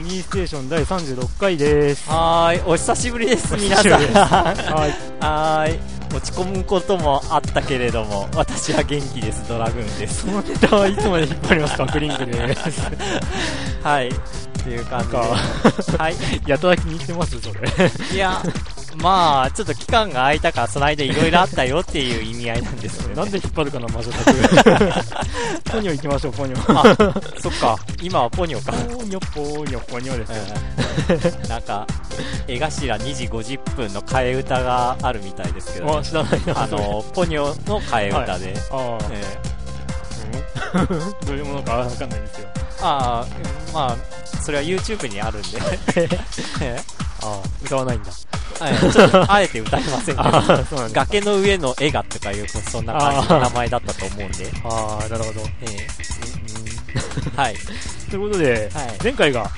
はい、ファミリーステーション第36回です。はーい、お久しぶりです、皆さん。ははい、落ち込むこともあったけれども、私は元気です、ドラグーンです。そのネタはいつまで引っ張りますか、クリンクです。はい、っていう感じで。はい、やたら気に入ってます、それ。いや、まあ、ちょっと期間が空いたから、その間いろいろあったよっていう意味合いなんですよね。なんで引っ張るかな、魔女宅。ポニョ行きましょう、ポニョ。あ、そっか、今はポニョか。ポニョ、ポニョ、ポニョですよ。うん なんか、江頭2時50分の替え歌があるみたいですけど、あ、知らないな。あの、ポニョの替え歌で、ああ、えうんどういうものかわかんないんですよ。ああ、まあ、それは YouTube にあるんで、えああ、歌わないんだ。はい。ちょっとあえて歌いませんけど、ああ、そうなんだ。崖の上の絵がとかいう、そんな感じの名前だったと思うんで、ああ、なるほど。ええ。はい、ということで、はい。前回がはい。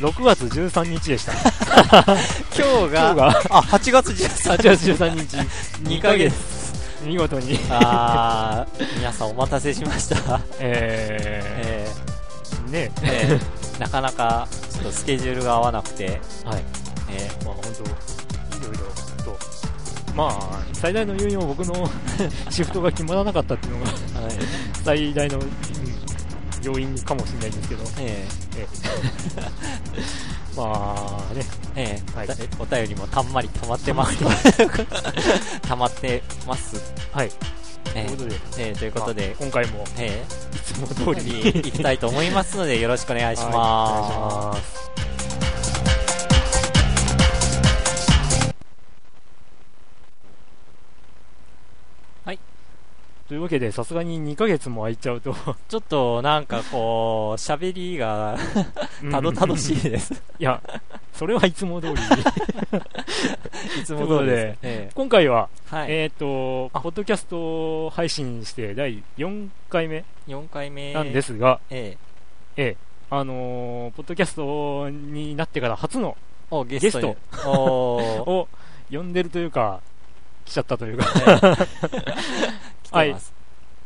6月13日でした。今日が、今日があ、8月13 8月13日、2ヶ月。見事に、あー、皆さんお待たせしました。ええー、ね。ーえー。なかなか、ちょっとスケジュールが合わなくて、はい。えまあ本当、いろいろと。まあ、最大の要因は僕の シフトが決まらなかったっていうのがーはい。最大の、うん要因かもしれないんですけど、ええ。えまあね、ーえ。ーはい。だお便りもたんまり溜まってます。溜まってます。はい。えーということで、えーということで。まあ、今回も。えいつもー、通り。に行きたいと思いますので、よろしくお願いしはいまお願いします。というわけで、さすがに2ヶ月も空いちゃうと、す。ちょっとなんかこう、喋りがたどたどしいです。いや、それはいつも通り。いつも通りです。え今回は、ーはい。えっ、と、あポッドキャスト配信して第4回目4回目なんですが、えええあのーポッドキャストになってから初のゲスト を呼んでるというか、来ちゃったというか、えー来てます。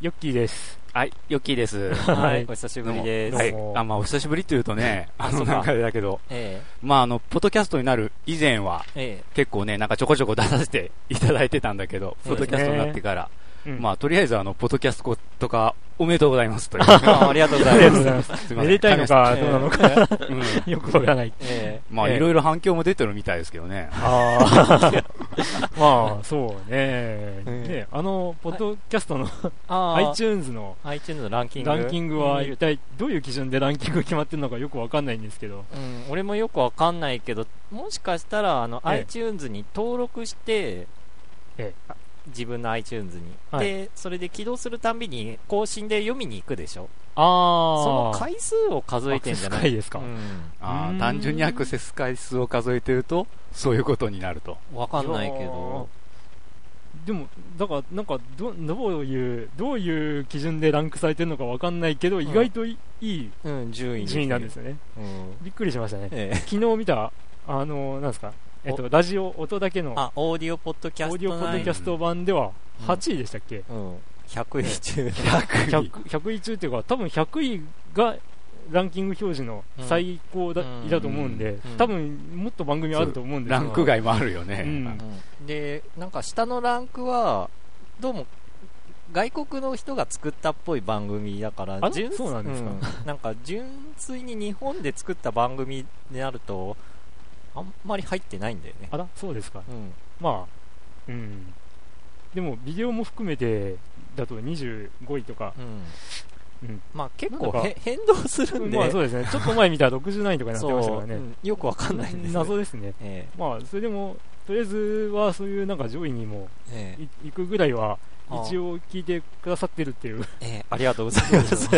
ヨッキーです。はい、ヨッキーです。はい、お久しぶりです。はい。あ、まあ、お久しぶりというとね、あの、なんかだけど、えまあ、あの、ポッドキャストになる以前は、ええ結構ね、なんかちょこちょこ出させていただいてたんだけど、ポッドキャストになってから、うんまあ、とりあえず、あの、ポッドキャストとか、おめでとうございますという。え あありがとうございま。すす。ませんめでたいのか、えどうなのか、えうん。よくわからない。えまあ、ええいろいろ反響も出てるみたいですけどね。ああ、まあ、そうね。えね、あの、ポッドキャストの iTunes の iTunes のランキング。ランキングはうん一体どういう基準でランキング決まってるのかよくわかんないんですけど。うん、俺もよくわかんないけど、もしかしたら、あの、ええ iTunes に登録して、え自分の iTunes に、はいで、それで起動するたんびに更新で読みに行くでしょ？あそのあ、回数を数えてんじゃない？回ですか。うああ、うん単純にアクセス回数を数えてると、そういうことになると。ん。わかんないけど。でも、だから、なんかど、どういう、どういう基準でランクされてるのかわかんないけど、意外といいうん、順位順位なんですよね。うん。びっくりしましたね。ええ。昨日見た、あの、なんですか、えっと、ラジオ、音だけの、あ、オーディオポッドキャストオーディオポッドキャスト版では8位でしたっけ、うん。100位中。100, 100位中っていうか、多分100位がランキング表示の最高だ,、うんだと思うんで、うん。多分もっと番組あると思うんで。すランク外もあるよね。うん。うん。で、なんか下のランクは、どうも、外国の人が作ったっぽい番組だから、あ純そうなんですか？うん。なんか純粋に日本で作った番組になると、あんまり入ってないんだよね。あら、そうですか。うん。まあ、うん。でも、ビデオも含めて、だと25位とか、うん。うんまあ結構 変動するんで、まあそうですね、ちょっと前見たら67位とかになってましたからね。うんよくわかんないんですよ謎ですね。えまあ、それでも、とりあえずはそういうなんか上位にも行くぐらいは、一応聞いてくださってるっていう。ええありがとうございます。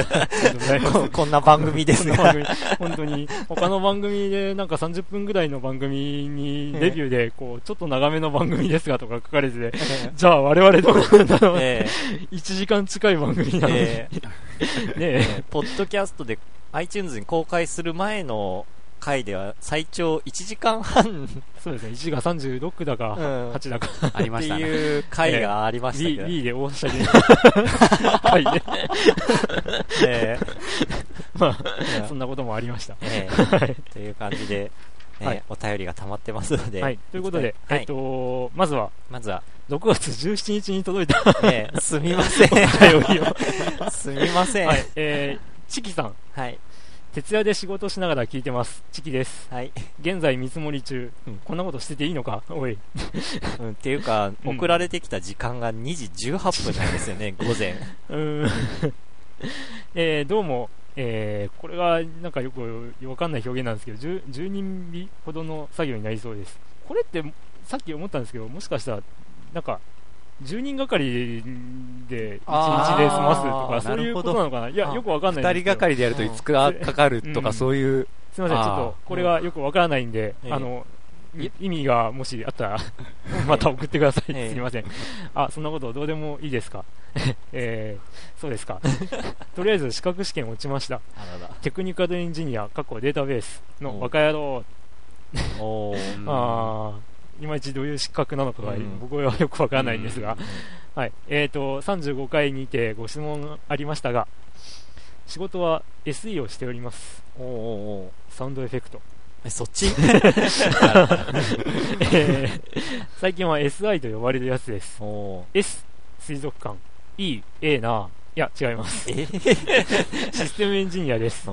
ここんな番組ですが。本当に、他の番組でなんか30分ぐらいの番組にレビューで、こう、ちょっと長めの番組ですがとか書かれてて、じゃあ我々どうなんだろう、え。1時間近い番組なのに、ええ。ねええ、ポッドキャストで iTunes に公開する前の回では最長1時間半そうですね、1時間36だか、うん8だか、ってありましたね。いう回がありましたけど、B で大はしゃぎ。はいね。ええまあ、そんなこともありました。ええという感じで、ええはいお便りが溜まってますので、はい。ということで、はいえっと、まずは、まずは、6月17日に届いたええすみません。お便りを。すみません。はい。えー、チキさん。はい。徹夜で仕事しながら聞いてます。チキです。はい。現在見積もり中。うんこんなことしてていいのか？おい。うん、っていうか、うん送られてきた時間が2時18分なんですよね、午前。うーん。えー、どうも、えー、これがなんかよくわかんない表現なんですけど、10, 10人日ほどの作業になりそうです。これって、さっき思ったんですけど、もしかしたら、なんか、10人がかりで1日で済ますとか、そういうことなのかな？いや、あよくわかんないんですけど。二人がかりでやるといつか かかるとうんかそういう、すみません、ちょっと、これがよくわからないんで、ええあの、い意味がもしあったら、また送ってください。ええすみません。あ、そんなことどうでもいいですか？えー、そうですか。とりあえず資格試験落ちました。テクニカルエンジニア、過去データベースのおバカ野郎。おー。うんあー、いまいちどういう資格なのかが、うん僕はよくわからないんですが、うんはい。えーと、35回にてご質問ありましたが、仕事は SE をしております。おーおーサウンドエフェクト。え、そっち？えー最近は SI と呼ばれるやつです。S、水族館。E、A な。いや、違います。え？システムエンジニアです。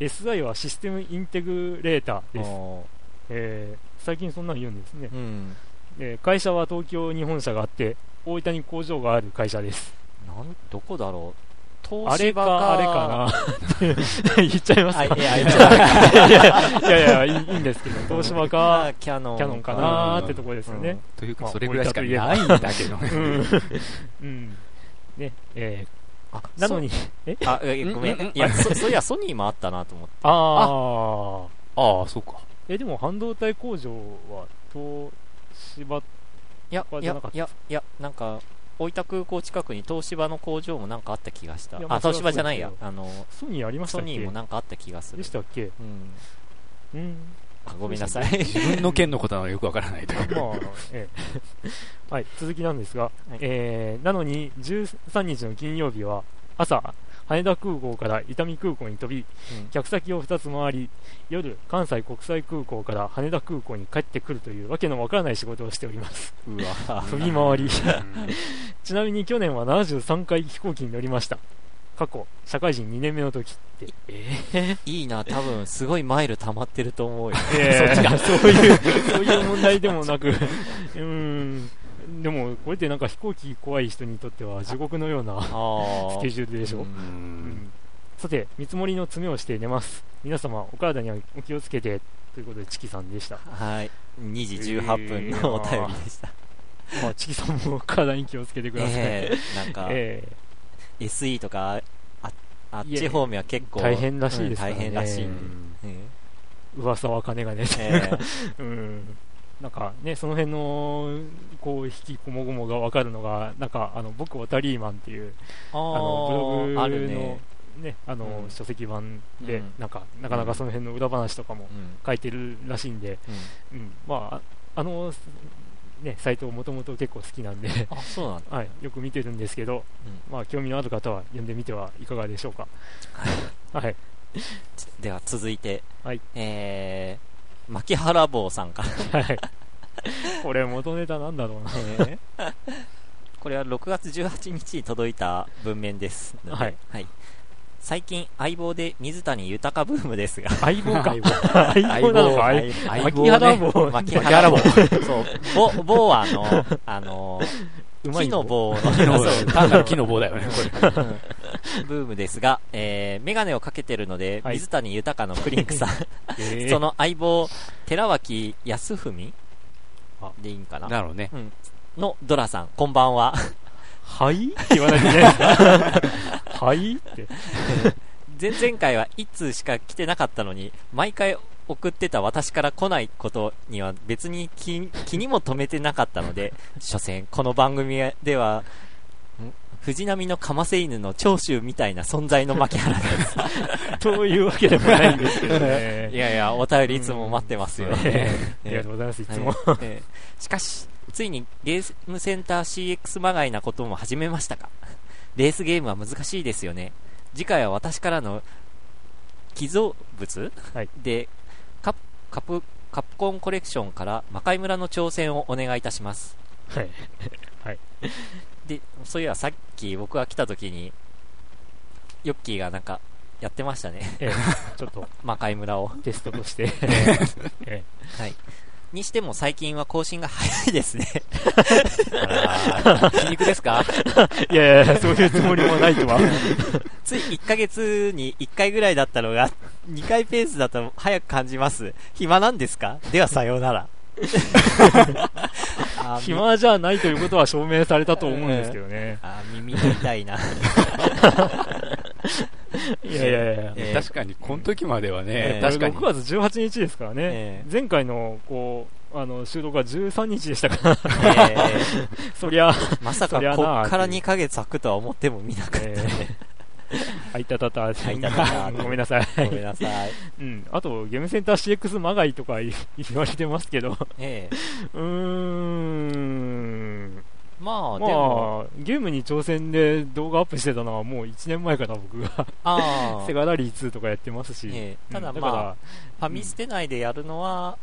SI はシステムインテグレーターです。おえー最近そんなの言うんですねー。うん。えー会社は東京に本社があって、大分に工場がある会社です。なん、どこだろう東あれ芝か、あれかなって 言っちゃいますか？あいや、いや、いやいやいやいやいいいいんですけど、東芝か、キャノン。キャノンかなーってとこですよね。というかまあそれぐらいしかないんだけどね。うん。うん。ね、えあ、ーなのに、え？そ。あ、えごめうんうんん。いや、そ、そういや、ソニーもあったなと思って。ああ。ああ、そうか。え、でも半導体工場は東芝、いやいじゃなかっ、た？やいや、いや、なんか、大分空港近くに東芝の工場もなんかあった気がした。ああ、東芝じゃないやあの、ソニーありましたっけ？ソニーもなんかあった気がするでし。たっけ？うん。うん。あごめんなさい。自分の件のことはよくわからないという。まあ、ええ。はい、続きなんですが、はいえー、なのに13日の金曜日は朝、羽田空港から伊丹空港に飛び、うん客先を2つ回り、夜、関西国際空港から羽田空港に帰ってくるというわけのわからない仕事をしております。うわ飛び回り。うんちなみに去年は73回飛行機に乗りました。過去、社会人2年目の時って。えいいな、多分、すごいマイル溜まってると思うよ。えー、そういう、そういう問題でもなく、うーん。でも、これってなんか飛行機怖い人にとっては地獄のようなあ スケジュールでしょ？ううんんさて、見積もりの詰めをして寝ます。皆様、お体にはお気をつけて、ということで、チキさんでした。はい。2時18分のお便りでした。まあ、チキさんも体に気をつけてください。ええなんか、え SE とか、ああっち方面は結構、大変らしいですねうん大変らしい。うんええ噂は金がね。ええ うん。なんかね、その辺の、こう、引きこもごもがわかるのが、なんか、あの、僕、オタリーマンっていう、ああの、ブログの、あるね。ね、あの、うん書籍版で、うんなんか、なかなかその辺の裏話とかもうん書いてるらしいんで、うんうん、まあ、ああの、ね、サイトもともと結構好きなんで、あ、そうなんだ。はい、よく見てるんですけど、まあ、興味のある方は読んでみてはいかがでしょうか。はい。では続いて、はいえー、牧原坊さんから。はい。これ元ネタなんだろうな。これは6月18日に届いた文面ですので。はい最近、相棒で水谷豊ブームですが、相棒か。相相棒なのか相相棒牧原棒。牧原棒そう、はあの、あの、木の棒の、単なる木の棒だよね、これ。うんブームですが、えー、メガネをかけてるので、はい水谷豊のプリンクさん、えー その相棒、寺脇康文あでいいんかな？だろうね。うん。のドラさん、こんばんは。はい？って言わないとね。はい？って。前々回は1通しか来てなかったのに、毎回送ってた私から来ないことには別に気気にも留めてなかったので、所詮この番組では、ん藤波のかませ犬の長州みたいな存在の牧原です。というわけでもないんですけどね。いやいや、お便りいつも待ってますよ。えーありがとうございます、いつも。しかし、ついにゲームセンター CX まがいなことも始めましたか？レースゲームは難しいですよね。次回は私からの寄贈物、はいでカプカプコンコレクションから魔界村の挑戦をお願いいたします。はい。でそういえばさっき僕が来た時にヨッキーがなんかやってましたね。ええ、ちょっと。魔界村を。テストとして。え。はいにしても最近は更新が早いですね。皮肉ですか？えいやいや、そういうつもりもないとは。つい1ヶ月に1回ぐらいだったのが2回ペースだと早く感じます。暇なんですか？ではさようなら。暇じゃないということは証明されたと思うんですけどね。あー耳が痛いな いやいやいや。えー確かに、この時まではねえ、ー確かに6。月18日ですからね。ええ前回の、こう、あの、収録が13日でしたから、えー そりゃ、まさかこっから2ヶ月空くとは思ってもみなかったえね。あいたたた、あいたたたごめんなさい。ごめんなさい。うん。あと、ゲームセンター CX まがいとか言言われてますけど、ええうーん。まあ、でも、まあ、ゲームに挑戦で動画アップしてたのはもう1年前かな、僕が。ああ セ、ガラリー2とかやってますし。ええただうんまあからファミステ内でやるのは、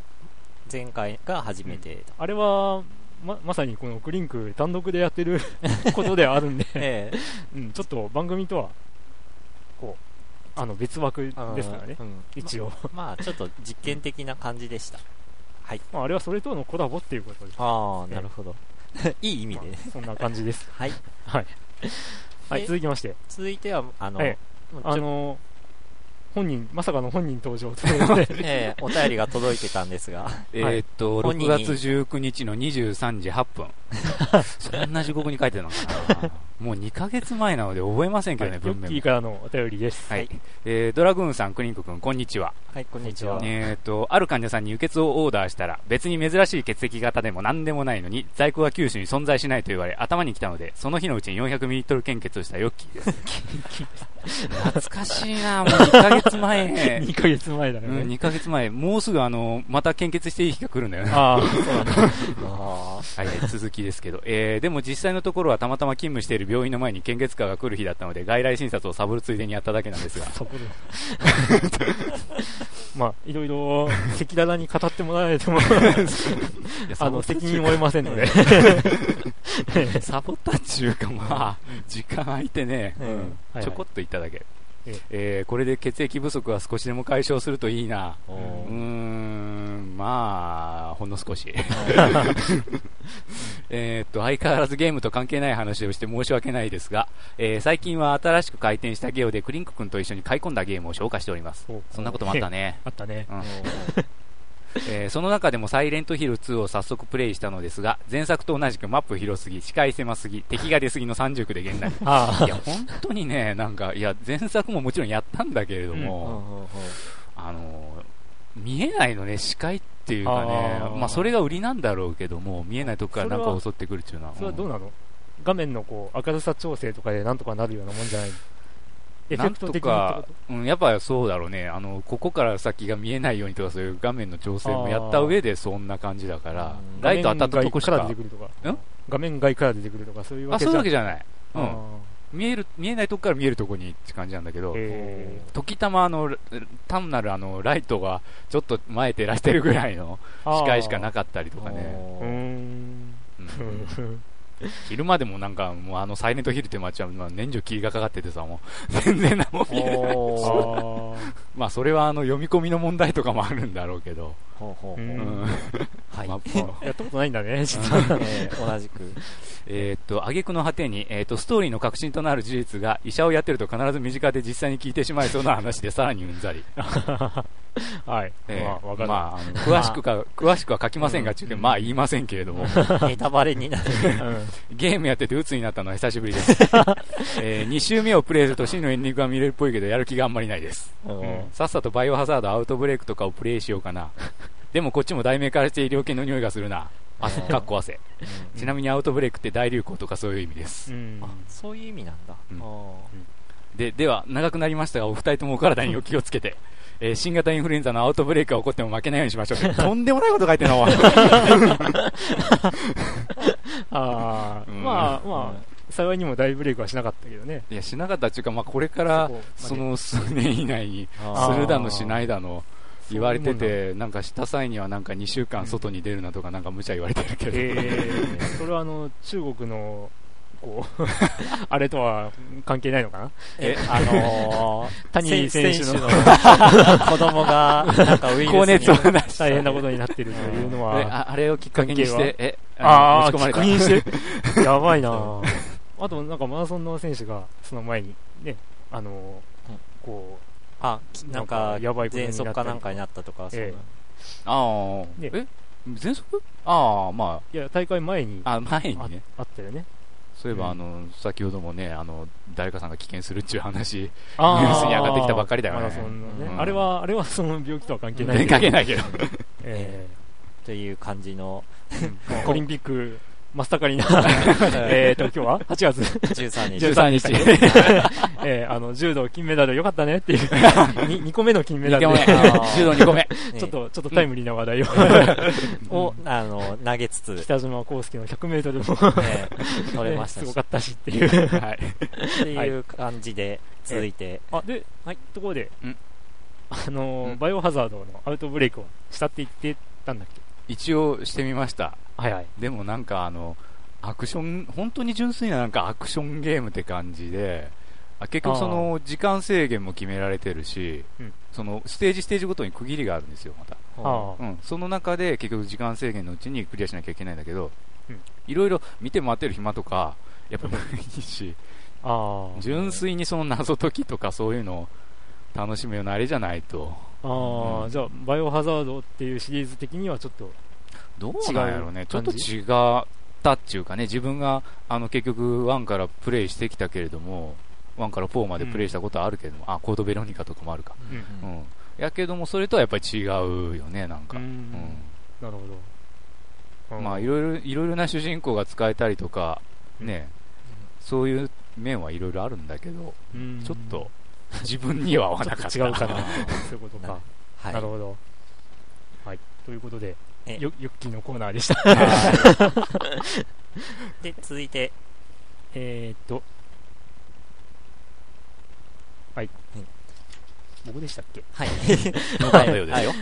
前回が初めて。あれは、ま、まさにこのクリンク単独でやってる ことではあるんで、ええうん、ちょっと番組とは、こう、あの、別枠ですからねう、ん一応。まあ、ちょっと実験的な感じでした。まあ、あれはそれとのコラボっていうことです。ああ、なるほど。いい意味でね。そんな感じです。はい。はい。はい、で続きまして、続いては、あの、えもうちょあの、本人、まさかの本人登場ということで、ええお便りが届いてたんですが、えーっと、6本人に月19日の23時8分。そんな時刻に書いてるのかなもう2ヶ月前なので覚えませんけどね、はいヨッからのお便りです。はい。えードラグーンさん、クリンク君、こんにちは。はい、こんにちは。えーっと、ある患者さんに輸血をオーダーしたら、別に珍しい血液型でも何でもないのに、在庫が九州に存在しないと言われ、頭に来たので、その日のうちに 400ml 献血をしたヨッキーです。懐かしいなもう2ヶ月前。2ヶ月前だようん、ね。2ヶ月前。もうすぐあの、また献血していい日が来るんだよね。ああ、そうなんだ。あはいはい、続きですけど。えー、でも実際のところはたまたま勤務している病院の前に献血カーが来る日だったので、外来診察をサボるついでにやっただけなんですが。まあ、いろいろ、赤裸々に語ってもらえても、あの、責任を負えませんので。サボったっちゅうか、まあ、時間空いてね、うんちょこっと言っただけ。えええーこれで血液不足は少しでも解消するといいな。うーーん、まあ、ほんの少し。えーっと、相変わらずゲームと関係ない話をして申し訳ないですが、えー最近は新しく開店したゲオでクリンク君と一緒に買い込んだゲームを紹介しております。そんなこともあったね。あったね。うんえーその中でもサイレントヒル2を早速プレイしたのですが、前作と同じくマップ広すぎ、視界狭すぎ、敵が出すぎの30区で現代。あいや、本当にね、なんか、いや、前作ももちろんやったんだけれども、うん。あのー見えないのね、視界っていうかね。あー、まあ、それが売りなんだろうけども、見えないとこからなんか襲ってくるっていうのは。それはどうななの？画面のこう、明るさ調整とかでなんとかなるようなもんじゃないエフェクト的にか、うん、やっぱそうだろうね。あの、ここから先が見えないようにとか、そういう画面の調整もやった上でそんな感じだからうん、ライト当たったとこしか画面外から出て、くるとかん？画面外から出てくるとか、そういうわあ、けじゃそういうわけじゃない。うん。あ見える、見えないとこから見えるとこにって感じなんだけど時たまあの、単なるあの、ライトがちょっと前照らしてるぐらいのー視界しかなくかったりとかね。うーん。う ん昼間でもなんか、もうあのサイレントヒルって街は、まあ、年中霧がかかっててさ、もう、全然何も見えない。まあ、それはあの、読み込みの問題とかもあるんだろうけど。ほうほうほうううんん。はい。まあ ーやったことないんだね、実は。えー同じく。えーっと、挙句の果てに、えーっと、ストーリーの核心となる事実が、医者をやってると必ず身近で実際に聞いてしまいそうな話で、さらにうんざり。はい。えーまあ、わかる。まあ、詳しくか、詳しくは書きませんが、ちゅうて、まあ言いませんけれども、ネタバレになる。うんゲームやってて鬱になったのは久しぶりです。え2周目をプレイすると真のエンディングが見れるっぽいけど、やる気があんまりないです。うんさっさとバイオハザードアウトブレイクとかをプレイしようかな。でもこっちも題名からして医療系の匂いがするな。汗、かっこ汗。ちなみにアウトブレイクって大流行とかそういう意味です。うんあ、そういう意味なんだ。うんあで、では、長くなりましたが、お二人ともお体にお気をつけて、えー新型インフルエンザのアウトブレイクが起こっても負けないようにしましょう。とんでもないこと書いてるな、ああ、うんまあまあ、幸いにも大ブレイクはしなかったけどね。いや、しなかったっていうか、まあ、これから、その数年以内に、するだのしないだの、言われてて、なんかした際にはなんか2週間外に出るなとかなんか無茶言われてるけど、えー、それはあの、中国の、こう、あれとは関係ないのかな？え、あのー、谷選手の子供が、なんかウイルスに。高熱を出し大変なことになってるというのえは、ああれをきっかけにして、え、ああ、の持ち込まれた。確認して？やばいな。あと、なんかマラソンの選手が、その前に、ね、あのうんこあ、なんかやばいことになったり喘息かなんかになったとか、そうな。えああ、ね。え喘息？ああ、まう、いや、大会前にあ、あ、前にあね。あったよね。そういえば、あの、先ほどもね、あの、誰かさんが棄権するっていう話、あニュースに上がってきたばっかりだよね。あれは、あれはその病気とは関係ない関係ないけど。え という感じの、ー オリンピック真っ盛りな、えっと、今日は ?8 月。13日。13日。えーあの、柔道金メダルよかったねっていう、2個目の金メダル。2で個目。あー柔道2個目。ねちょっと、ちょっとタイムリーな話題を、を、あの、投げつつ、北島康介の100メートルも、ね。取れましたすごか、ったしっていう。はい。っていう感じで、続いて、あ、で、はい、ところでうん、あのバイオハザードのアウトブレイクをしたって言ってたんだっけ？一応してみました。はいはい。でもなんかあの、アクション、本当に純粋ななんかアクションゲームって感じで、あ結局その時間制限も決められてるし、うんそのステージステージごとに区切りがあるんですよ、また。あうん、その中で結局時間制限のうちにクリアしなきゃいけないんだけどうん、いろいろ見て回ってる暇とか、やっぱないし。純粋にその謎解きとかそういうのを楽しむようなあれじゃないと、ああ、うん。じゃあ、バイオハザードっていうシリーズ的にはちょっと、どうなんやろうね、ちょっと違ったっていうかね、自分があの結局1からプレイしてきたけれども、1から4までプレイしたことはあるけれども、あ、コードベロニカとかもあるか。うん。うん。やけども、それとはやっぱり違うよね、なんか。うん。うん。なるほど。まあ、いろいろ、いろいろな主人公が使えたりとか、ね、そういう面はいろいろあるんだけど、うん。ちょっと、自分には合わなかった。と違うかな。そういうことか。はい。なるほど。はい。ということで、えよ、ヨッキーのコーナーでした。で、続いて、えーっと、はいうん。僕でしたっけ？はい。よかったようですよ。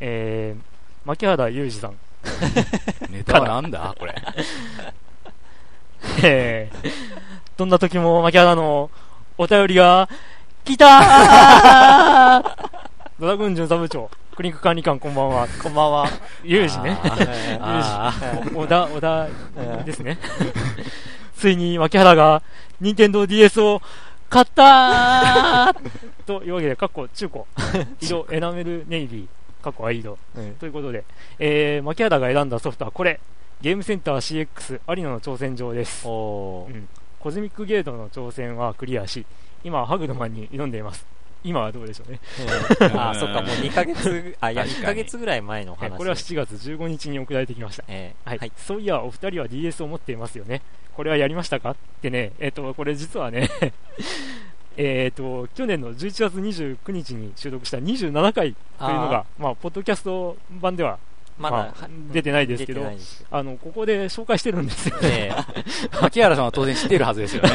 えー、牧原裕二さん。ネタはなんだ？これ。えー、どんな時も牧原のお便りが来た。ードラグーン巡査部長、クリンク管理官こんばんは。こんばんは。裕二ね。あー お小田、小田ですね。ついに牧原が、任天堂 DS を買った。ー というわけで、かっこ中古、色エナメルネイビー、かっこアイド。うんということで、えー、牧原が選んだソフトはこれ、ゲームセンター CX 有野の挑戦状です。うん。コズミックゲートの挑戦はクリアし、今はハグドマンに挑んでいます。今はどうでしょうね。あー、そっか、もう2ヶ月、あ、いや、確かに1ヶ月ぐらい前のえ話。これは7月15日に送られてきました。えーはい、はい。そういや、お二人は DS を持っていますよね。これはやりましたかってね、えっ、と、これ実はね、えっと、去年の11月29日に収録した27回というのが、まあ、ポッドキャスト版では、まだ、まあ出てないですけどあの、ここで紹介してるんですよ。え牧 原さんは当然知ってるはずですよね。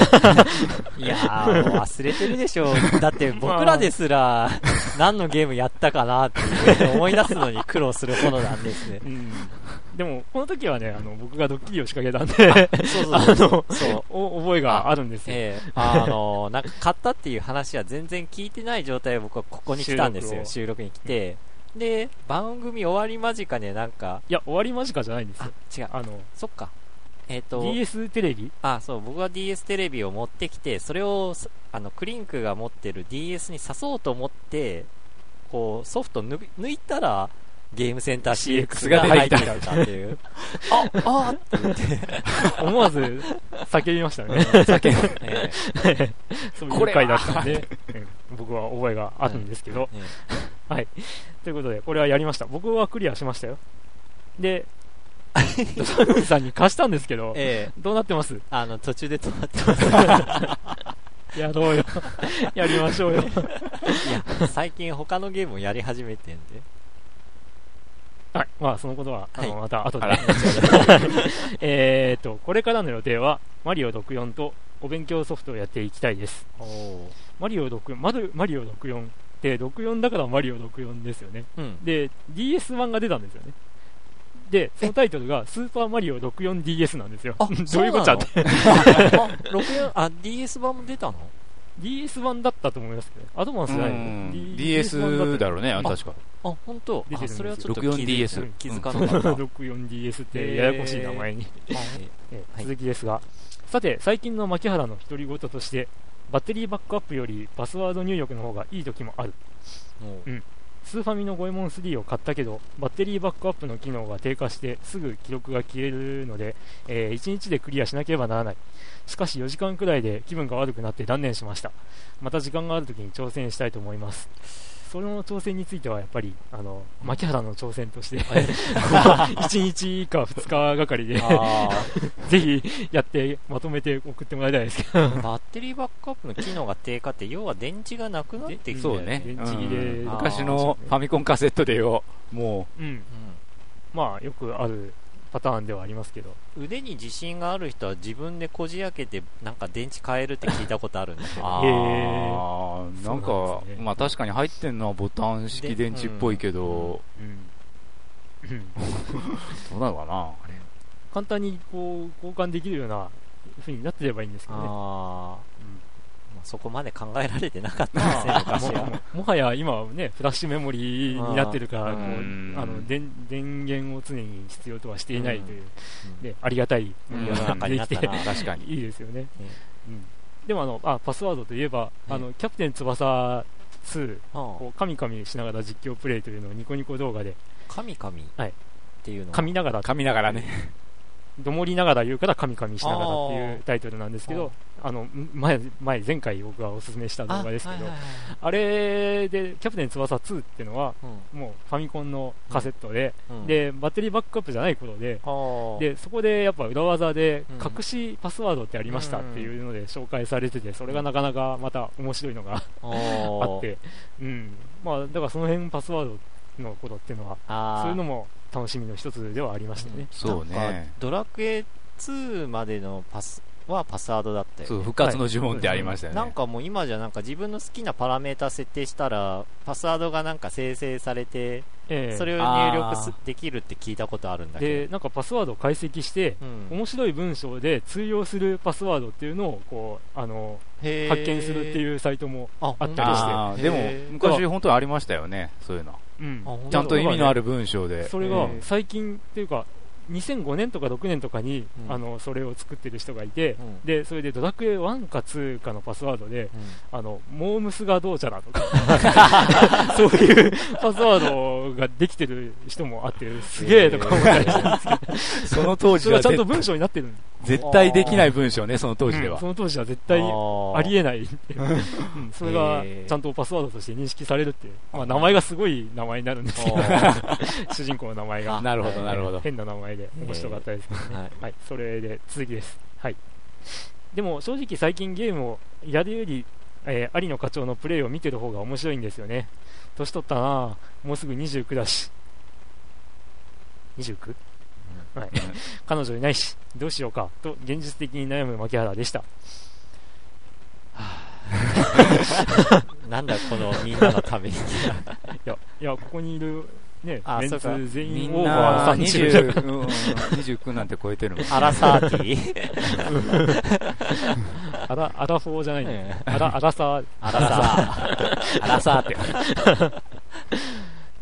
え いやー、もう忘れてるでしょう。だって僕らですら、何のゲームやったかなって思い出すのに苦労するほどなんですねう。ん。でも、この時はね、あの、僕がドッキリを仕掛けたんで、そうそうあそう。の、そうお覚えがあるんですよ。ええあのなんか買ったっていう話は全然聞いてない状態で僕はここに来たんですよ。収録に来て。で、番組終わり間近でなんか、いや、終わり間近じゃないんですあよ。、違う。あの、そっか。えっ、と、DS テレビ？あ、そう、僕は DS テレビを持ってきて、それを、すあの、クリンクが持ってる DS に挿そうと思って、こう、ソフト抜抜いたら、ゲームセンター CX が入ってたっていう。あ、あって言って、思わず叫びましたね。叫え そういう回だったんで、うん僕は覚えがあるんですけど、えはい。ということで、これはやりました。僕はクリアしましたよ。で、ドサグンさんに貸したんですけど、ええどうなってます？あの、途中で止まってます。やろうよ。やりましょうよ。いや、最近他のゲームをやり始めてんで。はい。まあ、そのことは、あの、はいまた後で。えーと、これからの予定は、マリオ64とお勉強ソフトをやっていきたいです。マリオ64、マルマリオ64って、64だからマリオ64ですよね。うんで、DS 版が出たんですよね。で、そのタイトルが、スーパーマリオ 64DS なんですよ。あ どういうこっちゃって。あ64あ DS 版も出たの？DS 版だったと思いますけど、アドバンスじゃないの？うん。DS 版だろうね、あ確か。あ本当？それはちょっと気づ 64DS 気づかなかった、64DS ってややこしい名前に。続きですが、さて、最近の牧原の独り言として、バッテリーバックアップよりパスワード入力の方がいい時もある。もうスーファミのゴエモン3を買ったけど、バッテリーバックアップの機能が低下してすぐ記録が消えるので、え1日でクリアしなければならない。しかし4時間くらいで気分が悪くなって断念しました。また時間がある時に挑戦したいと思います。その挑戦についてはやっぱり、あの、牧原の挑戦として、1日か2日がかりで、あ ぜひやってまとめて送ってもらいたいですけど、ーバッテリーバックアップの機能が低下って要は電池がなくなってきてそうね。電池切れうん。あー昔のファミコンカセットでよ、もうん、まあよくあるパターンではありますけど、うん腕に自信がある人は自分でこじ開けてなんか電池変えるって聞いたことあるんだけう、ど。あへー。なんかですね。まあ確かに入ってんのはボタン式電池っぽいけど、うんうん。どうなのかな簡単にこう交換できるような風になってればいいんですけどね。まあそこまで考えられてなかったんですね昔は。ももはや今はね、フラッシュメモリになってるから、あーこううん。あの電電源を常に必要とはしていないという、うん。ね、ありがたいうん。世の中になったな 確かに。いいですよね。えうん。でもあのあ、パスワードといえば、えあのキャプテン翼2、あこうカミカミしながら実況プレイというのをニコニコ動画で、神々？はい。っていうのは？噛みながら、噛みながらね。どもりながら言うからカミカミしながらっていうタイトルなんですけど、あの前前前回僕がおすすめした動画ですけど、あはいはいはい。あれでキャプテン翼2っていうのは、うん。もうファミコンのカセットで、うん。でバッテリーバックアップじゃないことで、あ。ーでそこでやっぱ裏技でうん。隠しパスワードってありましたっていうので紹介されてて、それがなかなかまた面白いのが あって、うん、まあだからその辺パスワードのことっていうのは、そういうのも楽しみの一つではありましたね。そうね。ドラクエ2までのパスはパスワードだったよそう、ね復活の呪文ってありましたよね。なんかもう今じゃなんか自分の好きなパラメータ設定したらパスワードがなんか生成されてええ。それを入力すできるって聞いたことあるんだけでなんかパスワードを解析して、ど、うん。面白い文章で通用するパスワードっていうのをこうあの発見するっていうサイトも、ああったりして。でも昔本当にありましたよね、そういうの。うん。あちゃんと意味のあるる文章で。それが最近っていうか2005年とか6年とかに、うん。あのそれを作ってる人がいて、うん。でそれでドラクエ1か2かのパスワードでうん。あのモームスがどうちゃらとか。そういうパスワードができてる人もあってすげえとか思ったりしたんですけど、その当時それはちゃんと文章になってるん絶対できない文章ね、その当時ではうんそ。の当時は絶対ありええない。それがちゃんとパスワードとして認識されるっていう、まあ、名前がすごい名前になるんですけど、主人公の名前が。なるほど、なるほど。変な名前で面白かったですけどね。はいはい、それで続きです。はい。でも正直最近ゲームをやるより、えー有野課長のプレイを見てる方が面白いんですよね。年取ったなぁもうすぐ29だし。29? はい。彼女いないし、どうしようか、と現実的に悩む牧原でした。なんだこのみんなのために いや、いや、ここにいる、ね、メンあそうか。ツ全員オーバなー30だか20、うん29なんて超えてるもん。アラサーティら、アラ、アラフォーじゃないんだよ。えアラ、アラサー、アラサー。あらさーって。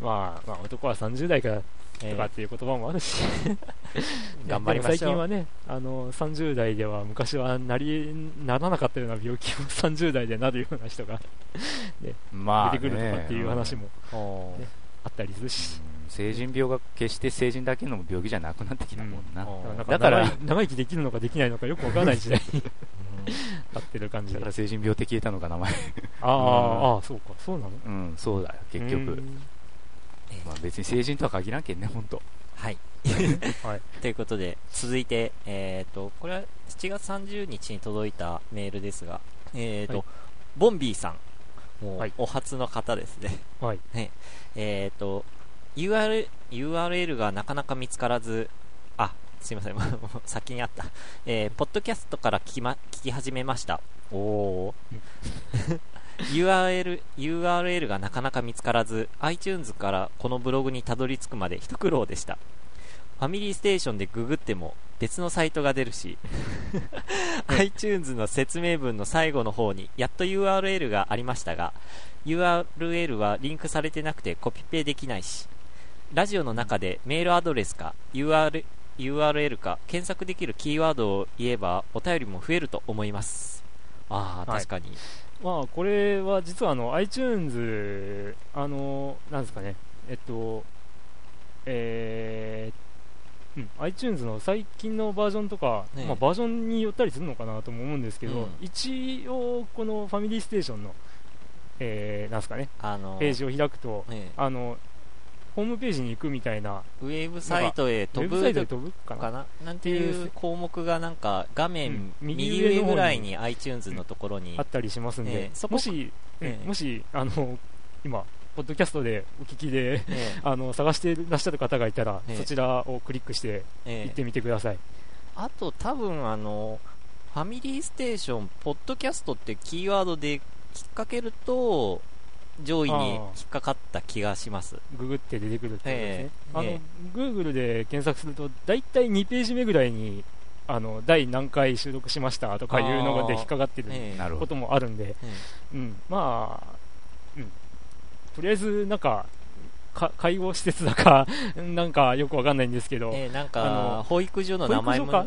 まあ、まあ、男は30代からえとかっていう言葉もあるし、頑張りまし最近はね、あの、30代では昔はなり、ならなかったような病気を30代でなるような人がまあ、出てくるとかっていう話も。ねあったりするし、成人病が決して成人だけの病気じゃなくなってきたもんな。うんだから長生きできるのかできないのかよくわからない時代になってる感じだから成人病って消えたのか、名前。あー、ああ、そうか、そうなの？うん、そうだよ、結う局。んまあ別に成人とは限らんけんね、ほんと。はい。はい。ということで、続いて、えっ、と、これは7月30日に届いたメールですが、えっ、と、はいボンビーさん。もう、はいお初の方ですね。はい。えっ、と、URL, URL がなかなか見つからず、あ、すいません、もう先にあった。えーポッドキャストから聞き,、ま、聞き始めました。おー。URL, URL がなかなか見つからず、iTunes からこのブログにたどり着くまで一苦労でした。ファミリーステーションでググっても別のサイトが出るし、iTunes の説明文の最後の方にやっと URL がありましたが、URL はリンクされてなくてコピペできないし、ラジオの中でメールアドレスか URL, URL か検索できるキーワードを言えばお便りも増えると思います。ああ、はい確かに。まあ、これは実はあの iTunes、あの、なんですかね、えっと、えーうん、iTunes の最近のバージョンとか、ね。まあ、バージョンによったりするのかなとも思うんですけど、うん。一応、このファミリーステーションの、えーなんですかね、あの、ページを開くと、ね。あの、ホームページに行くみたいな、ウェブサイトへウ飛ぶェブサイトで飛ぶかな？かな？なんていいうう項目がなんか画うん。面右右上ぐらいに iTunes のところに。あったりしますんで、ええそこもし、ええもし、あの、今、ポッドキャストでお聞きで、え あの探していらっしゃる方がいたら、ええ。そちらをクリックしてええ。行ってみてください。あと多分あのファミリーステーションポッドキャストってキーワードで引っ掛けると上位に引っかかった気がします。ググって出てくるってことですね。ええ。あの、え Google で検索すると、だいたい2ページ目ぐらいに、あの、第何回収録しましたとかいうので引っかかってる。こともあるんで、えうん、まあ、うん。とりあえず、なんか、か介護施設だか、なんかよくわかんないんですけど、えええなんあかの保育所の保名前も。育所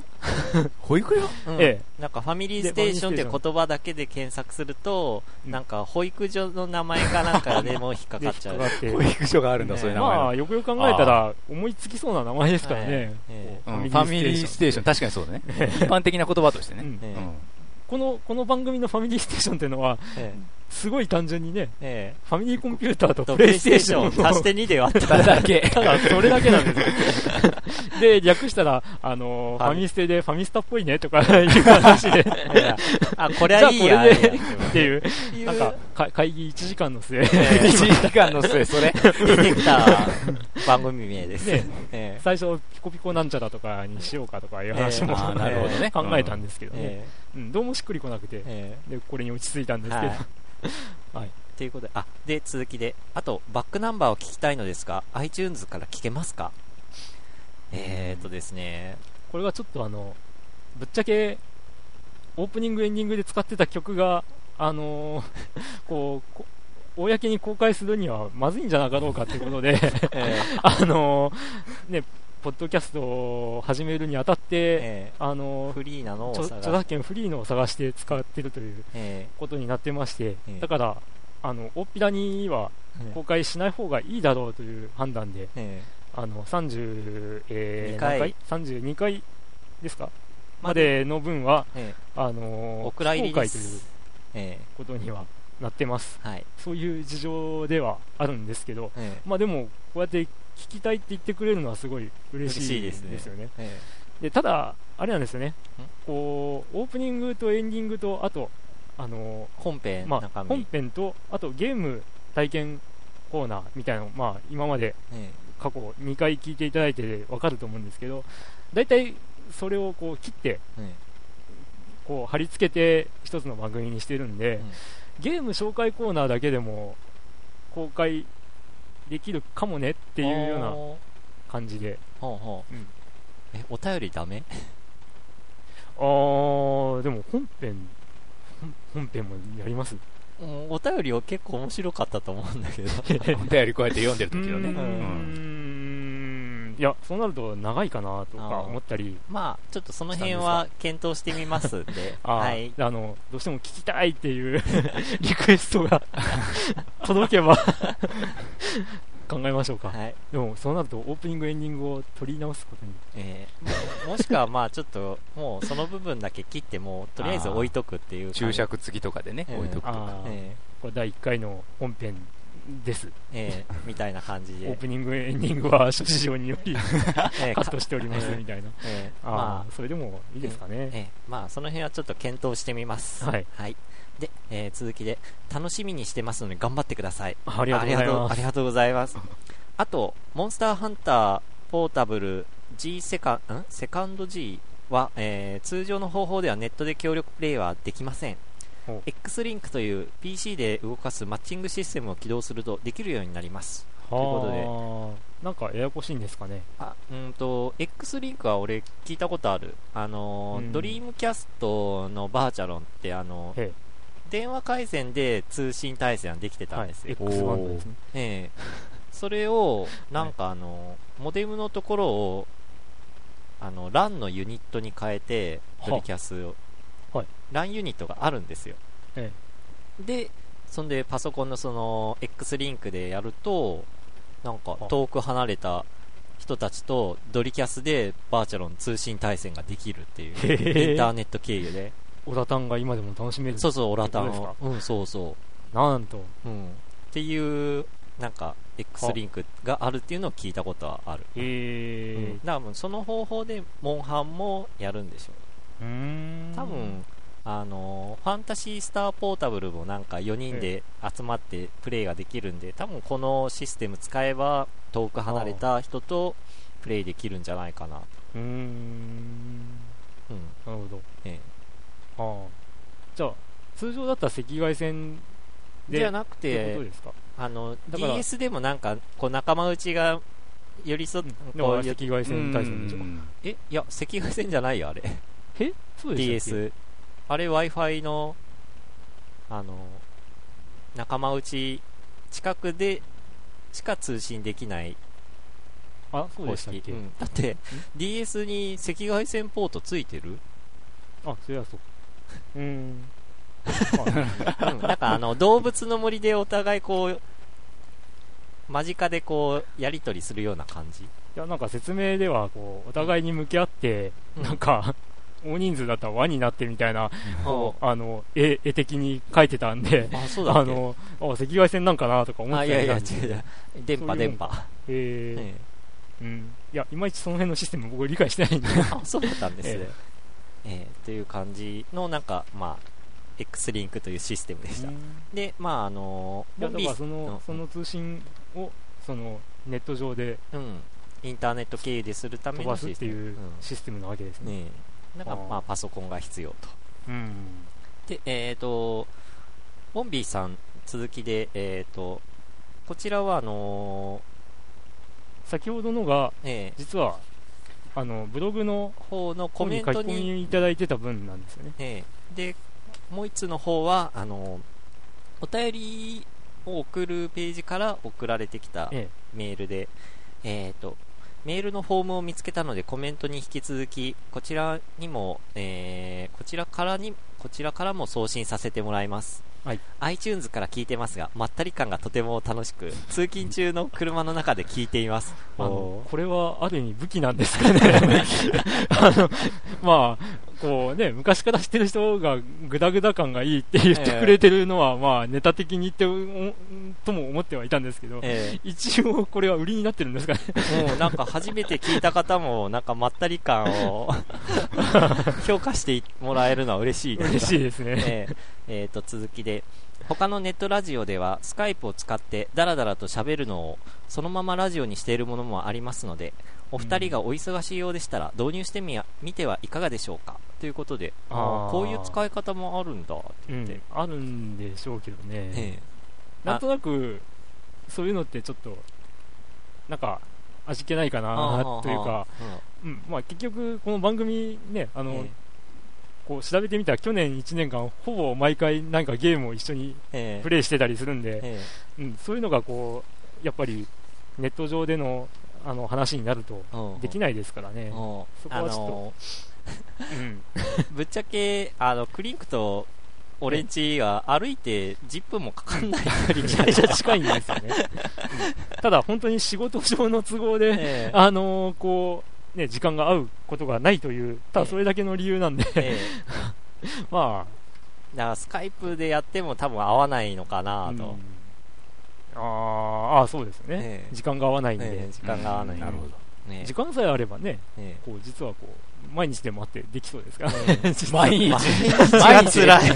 か保育所？うん。えなんかファミリーステーションって言葉だけで検索すると、うん。なんか保育所の名前かなんかでも引っかで引っかっちゃう。かかって、保育所があるんだ、ねそういう名前のまあ、よくよく考えたら、思いつきそうな名前ですからね。ええこううん。ファミリーステーション、確かにそうだね。一般的な言葉としてね。うんこの、この番組のファミリーステーションっていうのは、えすごい単純にね、ええファミリーコンピューターとプレイステーション足して2で割ったただけ。た だ、それだけなんですよ。で、略したら、あのーファミステでファミスタっぽいねとかいう話で、っあ、これはいいや。じゃあこれでいいやていう、なんか、か会議1時間の末、え1時間の末、それ。出てきた番組名です。ねええ最初、ピコピコなんちゃらとかにしようかとかいう話も、えーなるほどね。考えたんですけどね、えうん、どうもしっくりこなくてえ、え。で、これに落ち着いたんえですけど、はい。はい。とい。うことで、あ、で、続きで、あと、バックナンバーを聞きたいのですが、iTunes から聞けますか？えーとですね、これはちょっとあの、ぶっちゃけ、オープニング、エンディングで使ってた曲が、あのーこうこ、公に公開するにはまずいんじゃなかろうかということで、え あのーね、ポッドキャストを始めるにあたっえて、えあのーフリーなのを著作権フリーのを探して使ってるというえことになってまして、ええ。だから、あの、大っぴらにはえ公開しない方がいいだろうという判断で、えあの、30、えー、二回。何回 ?32 回ですか？ままでの分は、ええ。あの公開ということにはなってます。えはい。そういう事情ではあるんですけど、ええまあでも、こうやって聞きたいって言ってくれるのはすごい嬉しい嬉しいですねでね。えで、ただ、あれなんですよね。こう、オープニングとエンディングと、あと、あのえ本編、ーまあ。本編と、あとゲーム体験コーナーみたいなの、まあ、今までえ過去2回聞いていただいてわかると思うんですけど、大体それをこう切って、ええこう貼り付けて一つの番組にしてるんで、うんゲーム紹介コーナーだけでも公開できるかもねってえいうような感じで、ほうほううん。え、お便りダメ？あー、でも本編、本本編もやります？うんお便りは結構面白かったと思うんだけど。お便りこうやって読んでるう時のね。ーんいや、そうなると長いかなとか思ったり、まあ、ちょっとその辺は検討してみますんで。はい。あの、どうしても聞きたいっていう リクエストが 届けば考えましょうか。はい。でも、そうなるとオープニング、エンディングを取り直すことに。えーももしくはまあちょっと、もうその部分だけ切っても、とりあえず置いとくっていう。注釈付きとかでね、ええ置いとくとか。あーえこれ第1回の本編です。ーえー みたいな感じで。オープニング、エンディングは諸事情により えーカットしておりますええみたいな。えーあまあ、それでもいいですかあ、ね。えーまあその辺はちょっと検討してみます。はい。で、えー続きで、楽しみにしてますので頑張ってください。ありがとうございます。ありがとうございます。あと、モンスターハンターポータブル G セカン、ん？セカンド G は、えー通常の方法ではネットで協力プレイはできません。X リンクという PC で動かすマッチングシステムを起動するとできるようになります。ということではあなんかややこしいんですかね。あ、うんと、X リンクは俺聞いたことある。あのーうんドリームキャストのバーチャロンって、あのへ電話回線で通信対戦ができてたはいんですよ。X バンドですね。ええそれを、なんかあの、モデムのところを、あの、LAN のユニットに変えて、はドリキャスを、はい LAN ユニットがあるんですよ。えで、そんでパソコンのその、X リンクでやると、なんかは遠く離れた人たちとドリキャスでバーチャロン通信対戦ができるっていう、インターネット経由で。オラタンが今でも楽しめる。そうそう、オラタンそうん、そうそう。なんと。うん、っていう、なんか、X リンクがあるっていうのを聞いたことはある。へえうん、だからその方法で、モンハンもやるんでしょうーん。う。多分、あのファンタシースターポータブルもなんか4人で集まってプレイができるんで、多分このシステム使えば、遠く離れた人とプレイできるんじゃないかな。うーん。うん。なるほど。えああ。じゃあ、通常だったら赤外線で。えじゃなくってて。あの、DS でもなんか、こう仲間内が寄り添っうんこだからう赤外線対戦でしょう。んえ、いや、赤外線じゃないよ、あれ。え？そうでした DS。あれ Wi-Fi の、あの、仲間内近くでしか通信できないあ、そう方でしたっけ、式。うんだって、DS に赤外線ポートついてる？あ、そりゃそう。うーん。うん。なんかあの、動物の森でお互いこう、間近でこう、やりとりするような感じ？いや、なんか説明では、こう、お互いに向き合って、うんなんか、大人数だったら輪になってみたいな、あの、絵、絵的に書いてたんで、あ、そうだあの、あ、赤外線なんかなとか思っあ、ていやいや、違たんでう違う。電波、そういう電波。もんへええうん。いや、いまいちその辺のシステム僕理解してないんで。そうだったんですねえ。ええっていう感じの、なんか、まあ、X リンクというシステムでした。で、まあ、あのいや、だからボンビーうんその、その通信を、その、ネット上でうん、インターネット経由でするためのシステム。っていうシステムなわけですうん、ね。ねえなんかまあパソコンが必要と。うん。で、えっ、と、ボンビーさん、続きで、えっ、と、こちらはあの先ほどのが、ーえ実は、あの、ブログのー方のコメントに、みいただいてた分なんですよね。えーで、もう一つの方は、あのーお便りを送るページから送られてきたえメールで、えっ、と、メールのフォームを見つけたのでコメントに引き続き、こちらにも、えーこちらからに、こちらからも送信させてもらいます。はい iTunes から聞いてますが、まったり感がとても楽しく、通勤中の車の中で聞いています。あのこれはある意味武器なんですかね。あの、まあ、こうね、昔から知ってる人がグダグダ感がいいって言ってくれてるのは、まあ、ネタ的に言ってお、とも思ってはいたんですけど、え一応これは売りになってるんですかね？ーもうなんか初めて聞いた方も、なんかまったり感を 評価してもらえるのは嬉しいです。嬉しいですね。えーえーと続きで他のネットラジオではスカイプを使ってダラダラと喋るのをそのままラジオにしているものもありますのでお二人がお忙しいようでしたら導入してみや見てはいかがでしょうか？ということであこういう使い方もあるんだって言って、うん、あるんでしょうけどね。えなんとなく、そういうのってちょっと、なんか、味気ないかーなというか、うん。うん、まあ結局、この番組ね、あの、えーこう調べてみたら去年1年間、ほぼ毎回なんかゲームを一緒にえープレイしてたりするんで、え。うん、そういうのがこう、やっぱりネット上でのあの話になるとできないですからね。うん。そこあはちょっとのうん、ー ぶっちゃけあのクリンクと俺んちは歩いて10分もかかんない距離めちゃめちゃ近いんですよね。うん。ただ本当に仕事上の都合で、えーあのーこう、ね、時間が合うことがないという、ただそれだけの理由なんで、えー まだからスカイプでやっても多分合わないのかあ、うん。なと、あーあー、そうですよね、ええ。時間が合わないんで、ええ時間が合わない、なるほど。ね。時間さえあればね、えこう実はこう毎日でもあってできそうですから、毎日。毎日。辛い